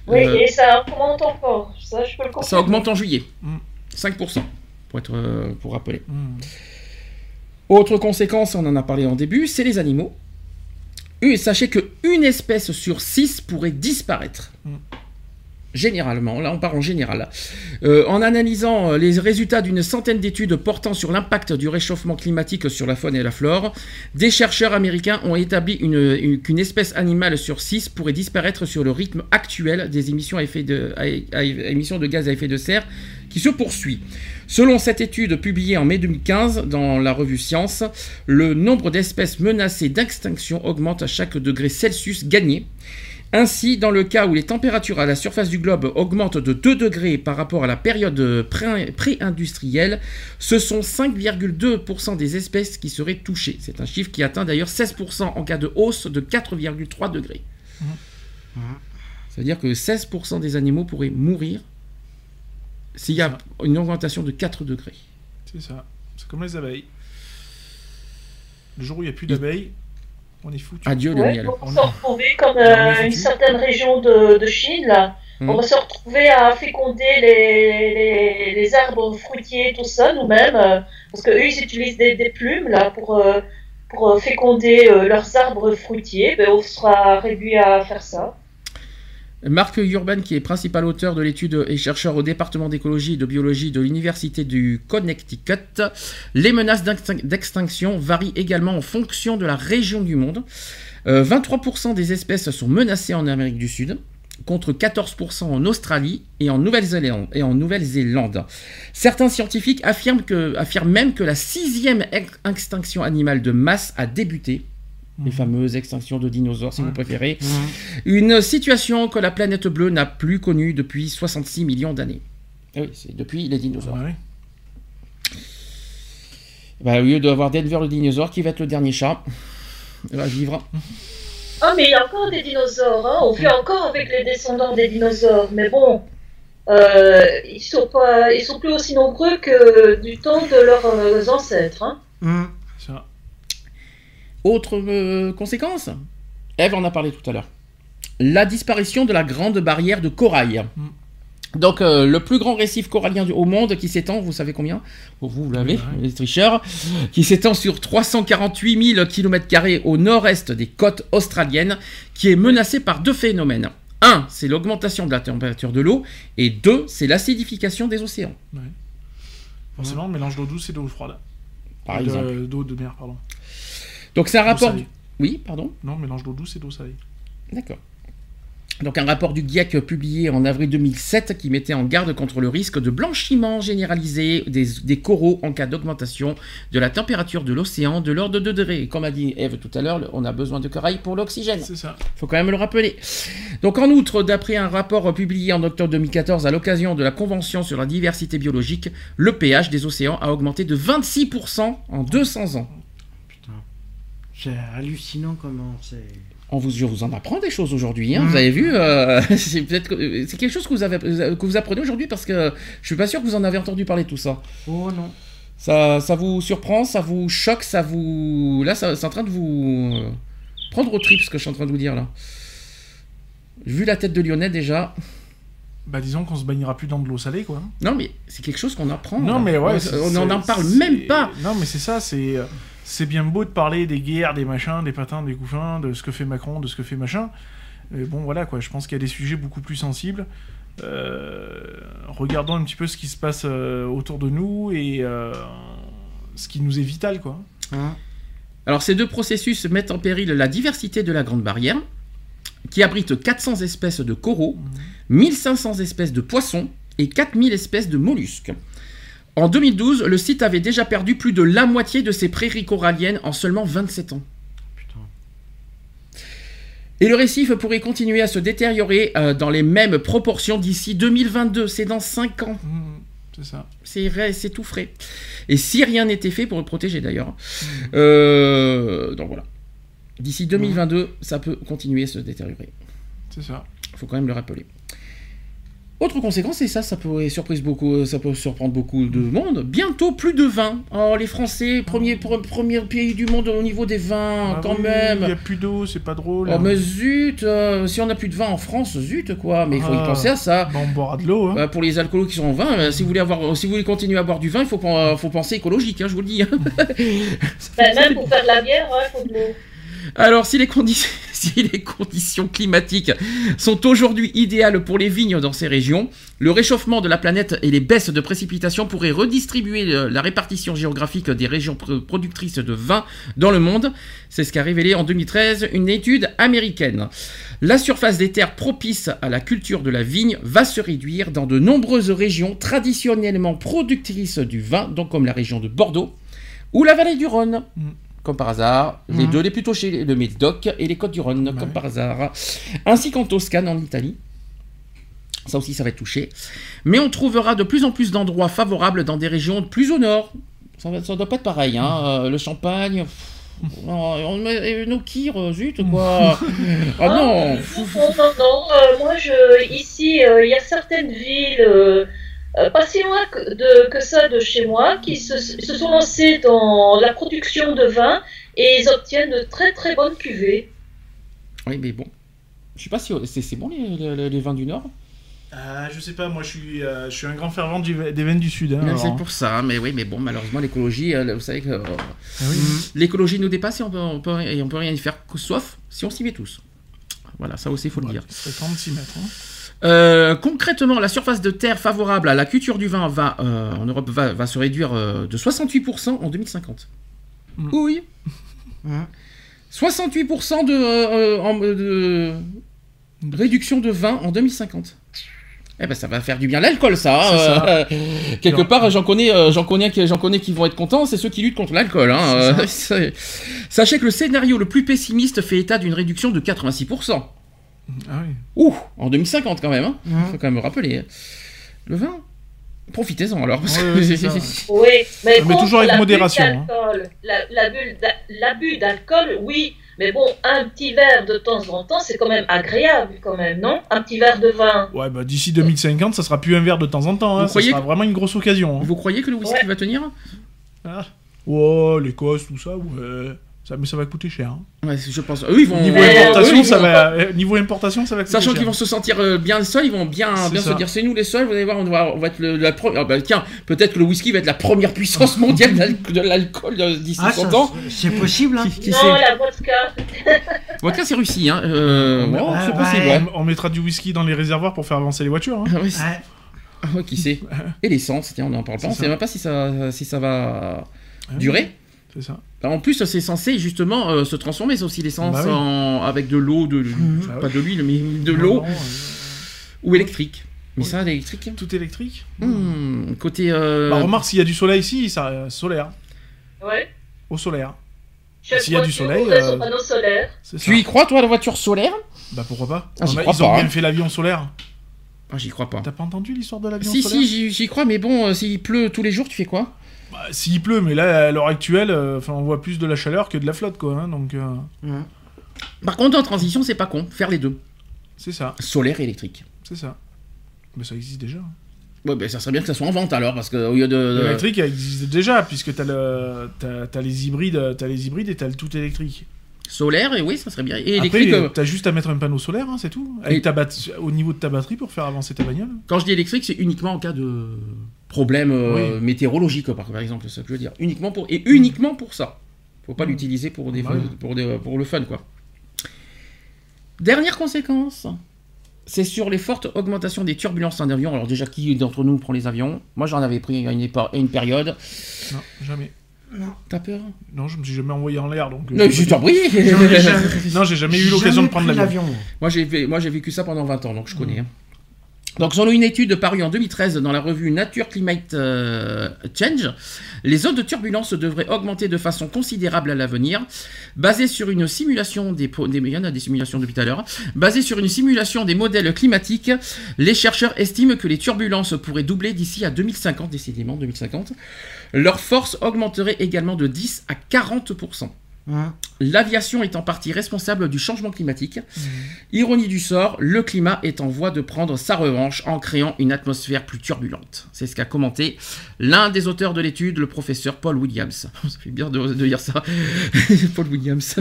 Oui, Euh, et ça augmente encore. Ça, je peux le confirmer. ça augmente en juillet. Mm. 5%, pour, être, euh, pour rappeler. Hmm. Autre conséquence, on en a parlé en début, c'est les animaux. Et sachez qu'une espèce sur six pourrait disparaître. Mm. Généralement, là on part en général. Euh, en analysant euh, les résultats d'une centaine d'études portant sur l'impact du réchauffement climatique sur la faune et la flore, des chercheurs américains ont établi une- une- qu'une espèce animale sur six pourrait disparaître sur le rythme actuel des émissions de gaz à effet de serre qui se poursuit. Selon cette étude publiée en mai 2015 dans la revue Science, le nombre d'espèces menacées d'extinction augmente à chaque degré Celsius gagné. Ainsi, dans le cas où les températures à la surface du globe augmentent de 2 degrés par rapport à la période pré- pré-industrielle, ce sont 5,2% des espèces qui seraient touchées. C'est un chiffre qui atteint d'ailleurs 16% en cas de hausse de 4,3 degrés. C'est-à-dire que 16% des animaux pourraient mourir s'il y a une augmentation de 4 degrés. C'est ça. C'est comme les abeilles. Le jour où il n'y a plus d'abeilles, on est foutu. Adieu le Ouais, miel. on va se retrouver comme euh, une certaine région de, de Chine, là. Hmm. On va se retrouver à féconder les, les, les arbres fruitiers, tout ça, nous-mêmes. euh, parce qu'eux, ils utilisent des, des plumes, là, pour, euh, pour féconder euh, leurs arbres fruitiers. Ben, on sera réduit à faire ça. Marc Urban, qui est principal auteur de l'étude et chercheur au département d'écologie et de biologie de l'Université du Connecticut, les menaces d'extin- d'extinction varient également en fonction de la région du monde. Euh, 23% des espèces sont menacées en Amérique du Sud, contre 14% en Australie et en Nouvelle-Zélande. Certains scientifiques affirment, même que la sixième ex- extinction animale de masse a débuté. Les fameuses extinctions de dinosaures, si vous Ouais. préférez. Une situation que la planète bleue n'a plus connue depuis 66 millions d'années. Eh Oui, c'est depuis les dinosaures. Ouais. Bah, au lieu d'avoir Denver le dinosaure qui va être le dernier chat, il va vivre. Ah, mais il y a encore des dinosaures. Hein. On vit encore avec les descendants des dinosaures. Mais bon, euh, ils sont pas, ils sont plus aussi nombreux que du temps de leurs euh, ancêtres. Hein. Hum. Autre euh, conséquence Eve en a parlé tout à l'heure. La disparition de la grande barrière de corail. Mm. Donc, euh, le plus grand récif corallien au monde qui s'étend, vous savez combien? Vous, vous l'avez, les tricheurs, qui s'étend sur 348 000 km au nord-est des côtes australiennes, qui est menacé par deux phénomènes. Un, c'est l'augmentation de la température de l'eau, et deux, c'est l'acidification des océans, Forcément, mélange d'eau douce et d'eau froide. par exemple. D'eau de mer, pardon. Donc, c'est un rapport... du- Oui, pardon Non, mélange d'eau douce et d'eau salée. D'accord. Donc un rapport du GIEC publié en avril 2007 qui mettait en garde contre le risque de blanchiment généralisé des, des coraux en cas d'augmentation de la température de l'océan de l'ordre de 2 degrés. Et Comme a dit Eve tout à l'heure, on a besoin de corail pour l'oxygène. C'est ça. faut quand même le rappeler. Donc en outre, d'après un rapport publié en octobre 2014 à l'occasion de la Convention sur la diversité biologique, le pH des océans a augmenté de 26% en 200 ans. C'est hallucinant comment c'est. On vous, je vous en apprends des choses aujourd'hui, hein, Mhm. vous avez vu, euh, c'est peut-être que- c'est quelque chose que vous, avez, que vous apprenez aujourd'hui parce que je suis pas sûr que vous en avez entendu parler tout ça. Oh non. Ça, ça vous surprend, ça vous choque, ça vous... Là, ça- c'est en train de vous euh, prendre au trip ce que je suis en train de vous dire là. Vu la tête de Lyonnais déjà. Bah, disons qu'on se baignera plus dans de l'eau salée, quoi. Non mais c'est quelque chose qu'on apprend. Non, là. mais ouais. On- c'est- on n'en parle même pas. Non, mais c'est ça, c'est. C'est bien beau de parler des guerres, des machins, des patins, des couffins, de ce que fait Macron, de ce que fait machin. Mais bon, voilà, quoi. Je pense qu'il y a des sujets beaucoup plus sensibles. Euh, regardons un petit peu ce qui se passe euh, autour de nous et euh, ce qui nous est vital, quoi. Hein Alors ces deux processus mettent en péril la diversité de la Grande Barrière, qui abrite 400 espèces de coraux, 1500 espèces de poissons et 4000 espèces de mollusques. En 2012, le site avait déjà perdu plus de la moitié de ses prairies coralliennes en seulement 27 ans. Putain. Et le récif pourrait continuer à se détériorer euh, dans les mêmes proportions d'ici 2022, c'est dans 5 ans. Mmh, c'est ça. C'est vrai, c'est tout frais. Et si rien n'était fait pour le protéger d'ailleurs. Euh, donc voilà. D'ici 2022, ça peut continuer à se détériorer. C'est ça. Il faut quand même le rappeler. Autre conséquence, et ça, ça peut surprise beaucoup, ça peut surprendre beaucoup de monde. Bientôt plus de vin. Oh, les Français, premier, pre- premier pays du monde au niveau des vins, Ah quand oui, même. Il n'y a plus d'eau, c'est pas drôle. Oh mais zut, euh, si on n'a plus de vin en France, zut quoi. Mais il faut y Ah. penser à ça. Bah, on boira de l'eau. Hein. Euh, pour les alcoolos qui sont en vin, euh, si vous voulez avoir, si vous voulez continuer à boire du vin, il faut, pen- euh, faut penser écologique, hein, je vous le dis. hein. Ben, même pour faire de la bière, il faut de l'eau. Alors, si les, conditions climatiques sont aujourd'hui idéales pour les vignes dans ces régions, le réchauffement de la planète et les baisses de précipitations pourraient redistribuer la répartition géographique des régions pr- productrices de vin dans le monde. C'est ce qu'a révélé en 2013 une étude américaine. La surface des terres propices à la culture de la vigne va se réduire dans de nombreuses régions traditionnellement productrices du vin, donc comme la région de Bordeaux ou la vallée du Rhône. Mm. Comme par hasard, les Mm. deux les plus touchés, le Médoc et les Côtes du Rhône, comme par hasard, ainsi qu'en Toscane en Italie. Ça aussi, ça va être touché. Mais on trouvera de plus en plus d'endroits favorables dans des régions plus au nord. Ça ne doit pas être pareil, hein. euh, le Champagne. pff, non, on met- et nos kirs, zut quoi. ah non. non, non, non, euh, moi, je, ici, euh, il y a certaines villes, euh, pas si loin que, de, que ça de chez moi, qui se, se sont lancées dans la production de vin et ils obtiennent de très très bonnes cuvées. Oui, mais bon. Je sais pas si c'est c'est bon les, les- les vins du Nord? Euh, je sais pas, moi je suis, euh, je suis un grand fervent du- des veines du Sud. Hein, c'est pour ça, mais oui, mais bon, malheureusement l'écologie, euh, vous savez que euh, Ah oui. l'écologie nous dépasse et on peut, on peut, et on peut rien y faire, sauf si on s'y met tous. Voilà, ça aussi il faut le dire. serait temps de s'y mettre. hein. Euh, concrètement, la surface de terre favorable à la culture du vin va, euh, en Europe va, va se réduire euh, de 68% en 2050. Mm. Oui. Mm. 68% de, euh, en- de réduction de vin en 2050. Eh ben ça va faire du bien l'alcool ça. hein, ça. euh, quelque part j'en connais, euh, j'en connais, qui- j'en connais qui vont être contents, c'est ceux qui luttent contre l'alcool. hein, euh, Sachez que le scénario le plus pessimiste fait état d'une réduction de 86%. Ah oui. Ouh, en 2050 quand même. Hein. Mhm. Faut quand même me rappeler. Le vin Profitez-en alors. parce que-. Oui, mais, Mais contre toujours avec modération, hein. l'abus d'a- L'abus d'alcool, oui, mais bon, un petit verre de temps en temps, c'est quand même agréable, quand même, non? Un petit verre de vin. Ouais, bah d'ici 2050, ça sera plus un verre de temps en temps. Hein, ça sera que- vraiment une grosse occasion. hein. Vous croyez que le whisky Ouais. va tenir? Ah. Oh, l'Écosse, tout ça, ouais. Ça, mais ça va coûter cher. hein. Ouais, je pense. Eux, ils vont. Niveau importation, eux, ils ça vont- va. euh, Niveau importation, ça va coûter Sachant qu'ils vont se sentir euh, bien seuls, ils vont bien, se dire c'est nous les seuls, vous allez voir, on va, on va être le- la première. bah, tiens, peut-être que le whisky va être la première puissance mondiale de l'alcool euh, d'ici Ah, 100 ça, ans. c'est possible. Hein. Qui, qui non, la vodka. Vodka, c'est Russie, hein. Euh, Ouais, ouais, c'est possible, ouais. On, on mettra du whisky dans les réservoirs pour faire avancer les voitures. hein. Ah Ouais. ah ouais, qui sait Et l'essence, tiens, on en parle pas. On ça. sait même pas si ça, si ça va Ah, durer. C'est ça. En plus, c'est censé justement euh, se transformer, c'est aussi l'essence Bah oui. en- avec de l'eau, de. Bah pas oui. de l'huile, mais de l'eau euh, ou électrique. Mais Oui. ça, l'électrique. Tout électrique. Hmm, côté. euh, Bah, remarque, s'il y a du soleil ici, ça euh, solaire. Ouais. Au solaire. S'il y a du soleil, euh, solaire. Tu y crois, toi, à la voiture solaire? Bah pourquoi pas Ah, crois Ils ont pas, bien hein. fait l'avion solaire. Ah, j'y crois pas. T'as pas entendu l'histoire de l'avion Si, solaire? si, j'y j'y crois, mais bon, euh, s'il pleut tous les jours, tu fais quoi? Bah, S'il pleut, mais là, à l'heure actuelle, euh, enfin, on voit plus de la chaleur que de la flotte, quoi. hein, donc, euh, Ouais. Par contre, en transition, c'est pas con. Faire les deux. c'est ça, Solaire et électrique. c'est ça. Mais ça existe déjà. Ouais, ben ça serait bien que ça soit en vente alors, parce que au lieu de. de- L'électrique, elle existe déjà, puisque t'as le, t'as, t'as les hybrides, t'as les hybrides et t'as le tout électrique. Solaire, et oui, ça serait bien. Et Après, électrique, euh, euh, t'as juste à mettre un panneau solaire, hein, c'est tout. Avec Et- ta bat- au niveau de ta batterie pour faire avancer ta bagnole. quand je dis électrique, c'est uniquement en cas de problème euh, Oui. météorologique, par, par exemple, c'est ça que je veux dire. Uniquement pour, et uniquement pour ça. Faut pas Mm. l'utiliser pour, des, Bah pour, des- pour le fun, quoi. Dernière conséquence, c'est sur les fortes augmentations des turbulences en avion. Alors déjà, qui d'entre nous prend les avions? Moi, j'en avais pris à une, période. Non, jamais. T'as peur? Non, je me suis jamais envoyé en l'air, donc. euh, Non, je t'en prie Non, j'ai jamais eu l'occasion de prendre l'avion. Moi, j'ai vé- moi, j'ai vécu ça pendant 20 ans, donc je connais. hein. Donc, selon une étude parue en 2013 dans la revue Nature Climate euh, Change, les zones de turbulence devraient augmenter de façon considérable à l'avenir, basée sur une simulation des, des simulations depuis basée sur une simulation des modèles climatiques. Les chercheurs estiment que les turbulences pourraient doubler d'ici à 2050, décidément 2050. Leur force augmenterait également de 10 à 40 Hein. L'aviation est en partie responsable du changement climatique. Mhm. Ironie du sort, le climat est en voie de prendre sa revanche en créant une atmosphère plus turbulente. C'est ce qu'a commenté l'un des auteurs de l'étude, le professeur Paul Williams. Ça fait bien de, de dire ça. Paul Williams.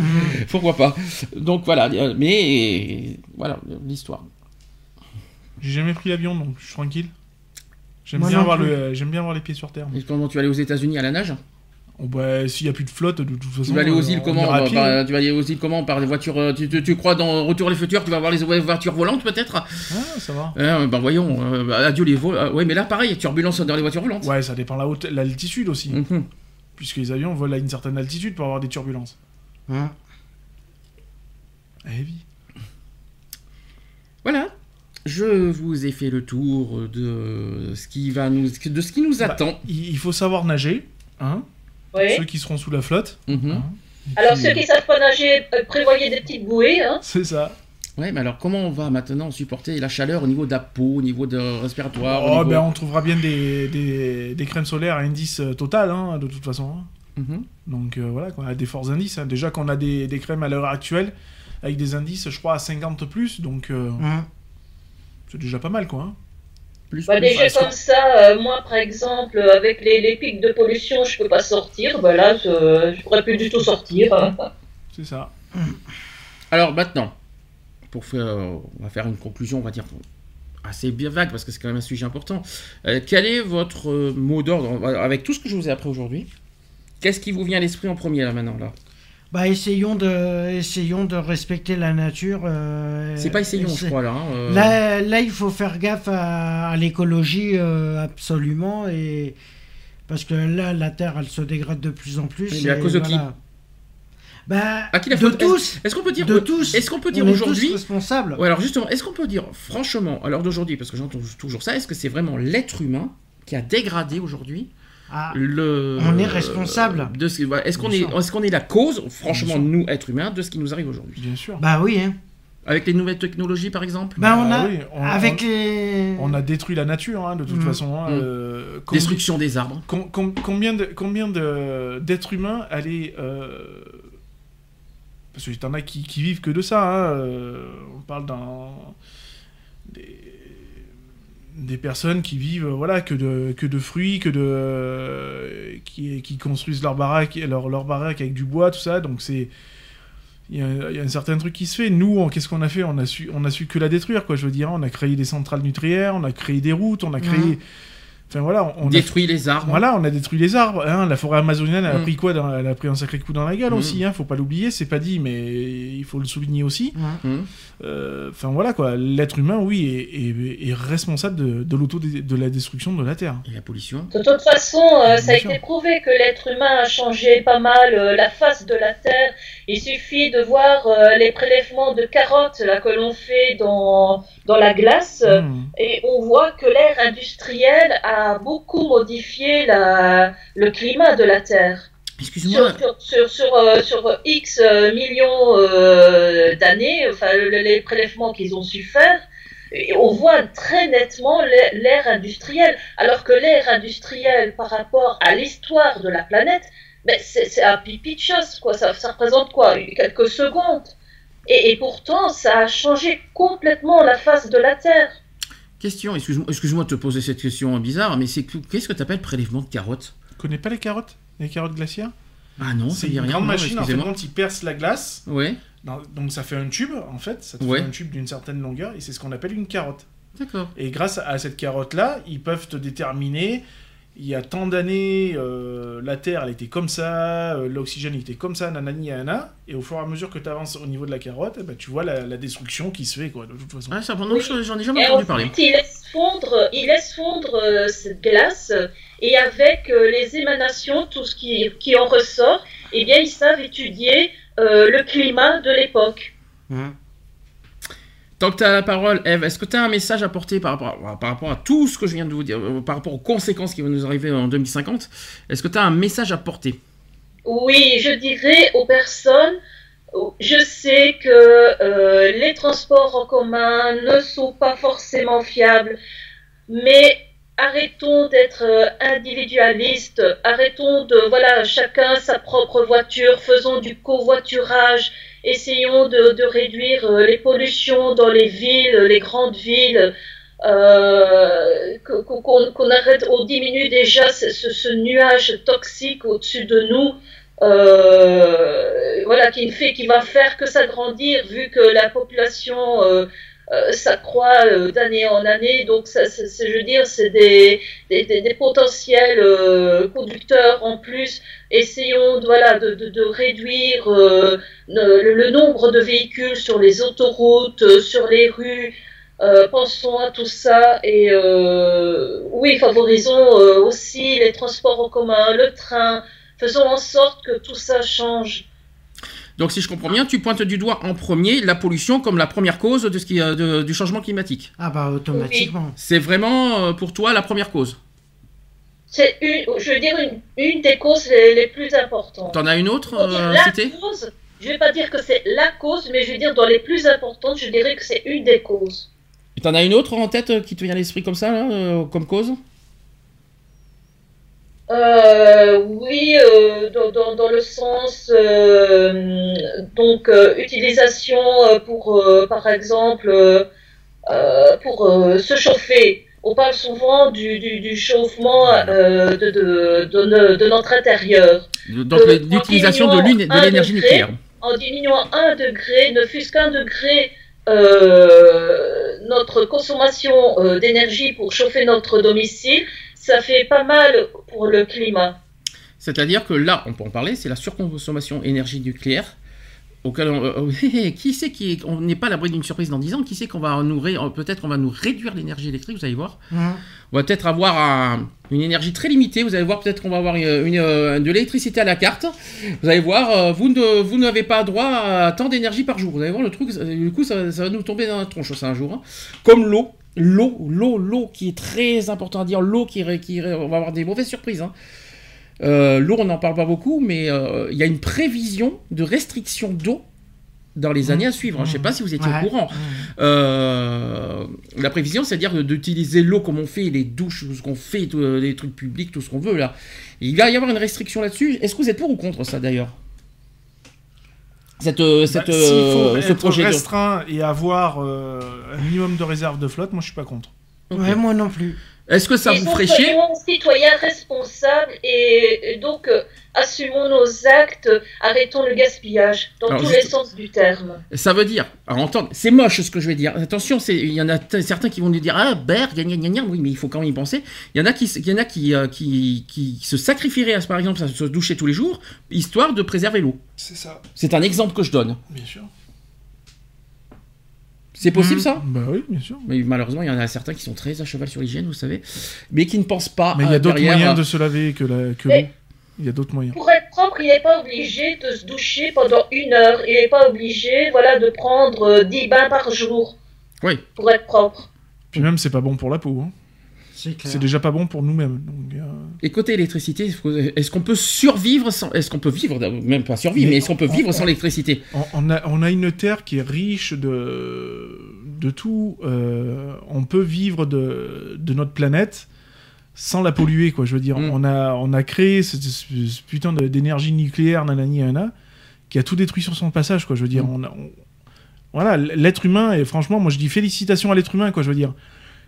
Pourquoi pas Donc voilà, euh, mais voilà l'histoire. J'ai jamais pris l'avion, donc je suis tranquille. J'aime Moi bien, avoir le, euh, bien avoir les pieds sur terre. Et comment tu aller aux États-Unis à la nage? Bah, s'il y a plus de flotte, de toute façon. Tu vas aller aux euh, îles comment bah, bah, Tu vas aller aux îles comment Par des voitures euh, tu, tu- tu crois dans Retour les futurs, tu vas voir les voitures volantes peut-être? Ah, ça va. Euh, Ben voyons, euh, bah, adieu les vols. euh, ouais, mais là pareil, turbulence dans les voitures volantes. Ouais, ça dépend la haute- l'altitude aussi. Mhm. Puisque les avions volent à une certaine altitude pour avoir des turbulences. Hein? Eh oui. Voilà. Je vous ai fait le tour de ce qui va nous, de ce qui nous Bah, attend. il il faut savoir nager, hein. Oui. Ceux qui seront sous la flotte. Mhm. hein. Alors puis, ceux qui savent pas nager, euh, prévoyez des petites bouées. Hein. C'est ça. Ouais, mais alors comment on va maintenant supporter la chaleur au niveau de la peau, au niveau de respiratoire au Oh, niveau- ben on trouvera bien des, des, des crèmes solaires à indice euh, total, hein, de toute façon. Mhm. Donc euh, voilà, quoi, à des forts indices. hein. Déjà qu'on a des, des crèmes à l'heure actuelle avec des indices, je crois, à 50 plus, donc euh, Hein. c'est déjà pas mal, quoi. Plus, Bah, plus. déjà que- comme ça, euh, moi par exemple, avec les, les pics de pollution, je peux pas sortir. Bah là, je, je pourrais plus du tout sortir. C'est ça. Alors maintenant, pour faire, on va faire une conclusion, on va dire assez bien vague parce que c'est quand même un sujet important. Euh, quel est votre euh, mot d'ordre avec tout ce que je vous ai appris aujourd'hui Qu'est-ce qui vous vient à l'esprit en premier là maintenant là? Bah, essayons de, essayons de respecter la nature. euh, C'est pas essayons, je crois là. hein, euh. Là, là, il faut faire gaffe à, à l'écologie euh, absolument et parce que là, la terre, elle se dégrade de plus en plus. Mais à et cause de qui Bah, À qui la de tous. Est-ce qu'on peut dire De tous. Est-ce qu'on peut dire aujourd'hui responsables. Ouais, alors justement, est-ce qu'on peut dire franchement, à l'heure d'aujourd'hui, parce que j'entends toujours ça, est-ce que c'est vraiment l'être humain qui a dégradé aujourd'hui Ah, le On est responsable. de ce voilà, est-ce qu'on est est-ce qu'on est la cause franchement nous êtres humains de ce qui nous arrive aujourd'hui? Bien sûr. bah oui. Hein. avec les nouvelles technologies par exemple? Bah, on Bah a oui, on- avec on- les. On a détruit la nature, hein, de toute Mm. façon. hein, Mm. euh, combi- destruction des arbres com- com- combien de combien de d'êtres humains allaient euh, parce que t'en as qui, qui vivent que de ça hein, euh, on parle d'un des, des personnes qui vivent euh, voilà que de que de fruits que de euh, qui, qui construisent leur baraque avec du bois tout ça donc c'est il y, a, un certain truc qui se fait. Nous, qu'est-ce qu'on a fait? On a su, on a su que la détruire, quoi. Je veux dire, on a créé des centrales nucléaires, on a créé des routes, on a créé. Mhm. Enfin voilà, on, on a détruit les arbres voilà, on a détruit les arbres. hein. La forêt amazonienne, elle a Mm. pris quoi dans- Elle a pris un sacré coup dans la gueule Mm. aussi. Hein. Faut pas l'oublier. C'est pas dit, mais il faut le souligner aussi. Hum. Euh, Enfin voilà quoi. L'être humain, oui, est, est- est responsable de, de l'auto de la destruction de la terre. et la pollution De toute façon, euh, ça a été prouvé que l'être humain a changé pas mal euh, la face de la Terre. Il suffit de voir euh, les prélèvements de carottes là, que l'on fait dans, dans la glace. Mm. Et on voit que l'ère industrielle a beaucoup modifié la, le climat de la Terre. excuse-moi Sur, sur, sur, sur, euh, sur X euh, millions euh, d'années, enfin le- les prélèvements qu'ils ont su faire, et on voit très nettement l'ère industrielle. Alors que l'ère industrielle, par rapport à l'histoire de la planète, ben, c'est un pipi de chasse, quoi. Ça, ça représente quoi? Quelques secondes. Et, et pourtant, ça a changé complètement la face de la Terre. question excuse-moi de te poser cette question bizarre mais c'est qu'est-ce que tu appelles prélèvement de carottes? Tu connais pas les carottes? Les carottes glaciaires? Ah non C'est une rien grande machine en fait, quand ils percent la glace. ouais donc ça fait un tube en fait. Ça te Ouais. fait un tube d'une certaine longueur et c'est ce qu'on appelle une carotte. d'accord Et grâce à cette carotte-là, ils peuvent te déterminer, il y a tant d'années, euh, la Terre, elle était comme ça, euh, l'oxygène était comme ça, nanani, nanana, et au fur et à mesure que tu avances au niveau de la carotte, eh ben, tu vois la, la destruction qui se fait, quoi, de toute façon. ah ça Oui. j'en ai jamais Et entendu ensuite, parler il laisse fondre, il laisse fondre euh, cette glace et avec euh, les émanations, tout ce qui, qui en ressort, eh bien, ils savent étudier euh, le climat de l'époque. Hein. Tant que tu as la parole, Eve, est-ce que tu as un message à porter par rapport à, par rapport à tout ce que je viens de vous dire, euh, par rapport aux conséquences qui vont nous arriver en 2050 Est-ce que tu as un message à porter? Oui, je dirais aux personnes, je sais que euh, les transports en commun ne sont pas forcément fiables, mais arrêtons d'être euh, individualistes, arrêtons de, voilà, chacun sa propre voiture, faisons du covoiturage, essayons de, réduire euh, les pollutions dans les villes, les grandes villes, euh, qu'on arrête, on diminue déjà ce, nuage toxique au-dessus de nous, voilà, qui, fait, qui va faire que s'agrandir, vu que la population euh, ça croît euh, d'année en année. Donc, ça, je veux dire, c'est des, potentiels euh, conducteurs en plus. Essayons voilà, de, réduire le, nombre de véhicules sur les autoroutes, sur les rues. pensons à tout ça et oui, favorisons aussi les transports en commun, le train. Faisons en sorte que tout ça change. Donc, si je comprends bien, tu pointes du doigt en premier la pollution comme la première cause de ce qui, euh, du changement climatique. Ah bah automatiquement. C'est vraiment euh, pour toi la première cause. C'est une, je veux dire une, des causes les, plus importantes. T'en as une autre euh, la cause, Je vais pas dire que c'est la cause, mais je veux dire dans les plus importantes, je dirais que c'est une des causes. T'en as une autre en tête qui te vient à l'esprit comme ça, comme cause? Euh, oui, euh, dans, dans, le sens euh, donc utilisation pour par exemple pour se chauffer. On parle souvent du, du, chauffement de, de, de, de, notre intérieur. Donc l'utilisation de l'énergie nucléaire. En diminuant un degré, ne fût-ce qu'un degré notre consommation d'énergie pour chauffer notre domicile, ça fait pas mal pour le climat. C'est-à-dire que là, on peut en parler, c'est la surconsommation énergie nucléaire. Auquel on, euh, qui sait qui on n'est pas à l'abri d'une surprise dans 10 ans Qui sait qu'on va nous peut-être on va nous réduire l'énergie électrique Vous allez voir. On va peut-être avoir une énergie très limitée. Vous allez voir peut-être qu'on va avoir une, euh, de l'électricité à la carte. Vous allez voir, euh, vous ne vous n'avez pas droit à tant d'énergie par jour. Vous allez voir le truc. Du coup, ça, va nous tomber dans la tronche ça un jour. Hein. Comme l'eau l'eau, l'eau, l'eau qui est très important à dire, l'eau qui, qui, on va avoir des mauvaises surprises. Hein. Euh, l'eau, on n'en parle pas beaucoup, mais euh, il y a une prévision de restriction d'eau dans les mmh. années à suivre. Je ne sais pas si vous étiez au courant. Euh, la prévision, c'est-à-dire d'utiliser l'eau comme on fait les douches, tout ce qu'on fait, les trucs publics, tout ce qu'on veut là. il va y avoir une restriction là-dessus. Est-ce que vous êtes pour ou contre ça d'ailleurs? Cette, euh, cette, bah, euh, ce projet restreint et avoir euh, un minimum de réserve de flotte, moi je suis pas contre. Ouais, moi non plus. Est-ce que ça vous ferait chier citoyens responsables et, donc euh, assumons nos actes, arrêtons le gaspillage dans tous les sens du terme. Ça veut dire, alors entendre, c'est moche ce que je vais dire. Attention, il y en a certains qui vont nous dire ah Berg, gna, gna, gna, oui, mais il faut quand même y penser. Il y en a qui, il y en a qui, euh, qui, qui, se sacrifieraient, par exemple, à se doucher tous les jours, histoire de préserver l'eau. C'est ça. C'est un exemple que je donne. Bien sûr. C'est possible mmh. ça Bah oui, bien sûr. Mais malheureusement, il y en a certains qui sont très à cheval sur l'hygiène, vous savez, mais qui ne pensent pas. Mais il y a d'autres moyens de se laver que la que Il y a d'autres moyens. Pour être propre, il n'est pas obligé de se doucher pendant une heure. Il n'est pas obligé, voilà, de prendre 10 bains par jour. Oui. Pour être propre. Puis même, c'est pas bon pour la peau. Hein. C'est déjà pas bon pour nous-mêmes. Euh... Et côté électricité, est-ce qu'on peut survivre sans. Est-ce qu'on peut vivre, même pas survivre, mais, est-ce qu'on peut vivre sans électricité on, a, on, a, une terre qui est riche de, de tout. Euh, on peut vivre de, de, notre planète sans la polluer, quoi. Je veux dire, mm. on, a, on a créé ce, putain d'énergie nucléaire, nanani, nanana, qui a tout détruit sur son passage, quoi. Je veux dire, mm. on, voilà, l'être humain, et franchement, moi je dis félicitations à l'être humain, quoi. Je veux dire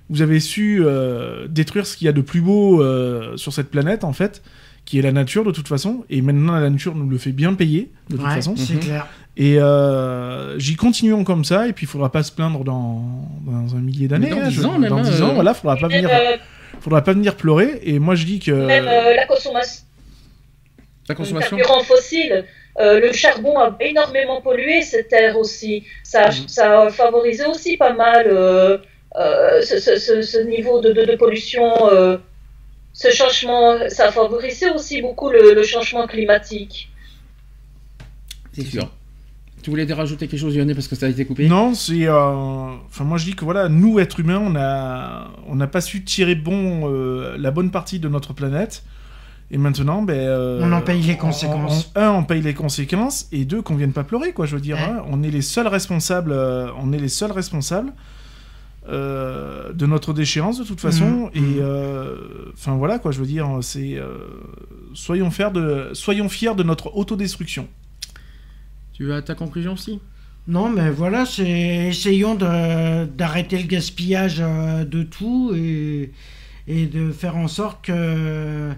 vous avez su euh, détruire ce qu'il y a de plus beau euh, sur cette planète, en fait, qui est la nature de toute façon. Et maintenant, la nature nous le fait bien payer, de toute façon. C'est mhm. clair. Et euh, j'y continuons comme ça, et puis il faudra pas se plaindre dans, dans un millier d'années. Dans 10 hein, ans, même. Dans 10 ans, voilà, faudra pas venir. faudra pas venir pleurer. Et moi, je dis que. Même la consommation. La consommation. carburant fossile. le charbon a énormément pollué cette terre aussi. Ça, mhm. ça a favorisé aussi pas mal euh, ce, niveau de, pollution, euh, ce changement, ça a favorisé aussi beaucoup le, changement climatique. C'est sûr. Tu voulais rajouter quelque chose, Yonné, parce que ça a été coupé? Non, c'est. Euh, enfin, moi je dis que voilà, nous, êtres humains, on n'a on n'a pas su tirer bon la bonne partie de notre planète. Et maintenant, ben, on en paye les conséquences. un, on paye les conséquences, et deux, qu'on vienne pas pleurer, quoi. Je veux dire, hein. on est les seuls responsables. on est les seuls responsables euh, de notre déchéance de toute façon. Mhm. Et euh, enfin voilà quoi, je veux dire, c'est euh, soyons fiers de soyons fiers de notre autodestruction. Tu as ta conclusion aussi Non, mais voilà, c'est essayons de- d'arrêter le gaspillage de tout et, et de faire en sorte que.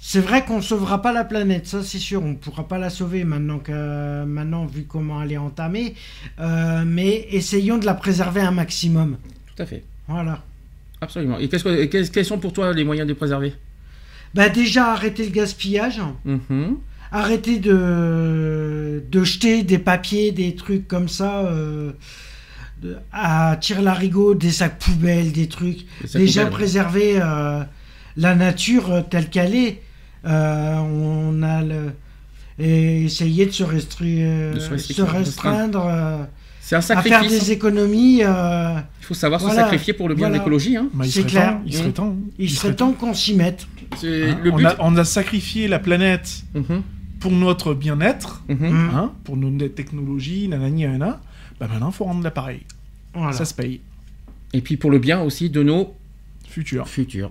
C'est vrai qu'on ne sauvera pas la planète, ça c'est sûr, on ne pourra pas la sauver maintenant, que, maintenant vu comment elle est entamée, euh, mais essayons de la préserver un maximum. Tout à fait. Voilà. Absolument. Et qu'est-ce que- et quels, quels sont pour toi les moyens de préserver? Bah déjà arrêter le gaspillage, Mhm. arrêter de, de jeter des papiers, des trucs comme ça euh, à tire larigot, des sacs poubelles, des trucs. Déjà poubelles. préserver euh, la nature telle qu'elle est. Euh, on a le et essayer de se, restri- euh, De se restri- se restreindre euh, C'est un à faire sacrifice. des économies. euh, Il faut savoir se Voilà. sacrifier pour le bien de l'écologie. Hein. Bah, il C'est clair. temps, il serait temps. il serait temps qu'on s'y mette. Hein, le on, a, on a sacrifié la planète Mhm. pour notre bien-être, Mhm. Mm. hein, pour nos technologies, nanani, nanana. Bah maintenant, faut rendre l'appareil. Voilà. Ça se paye. Et puis pour le bien aussi de nos Futur. futurs.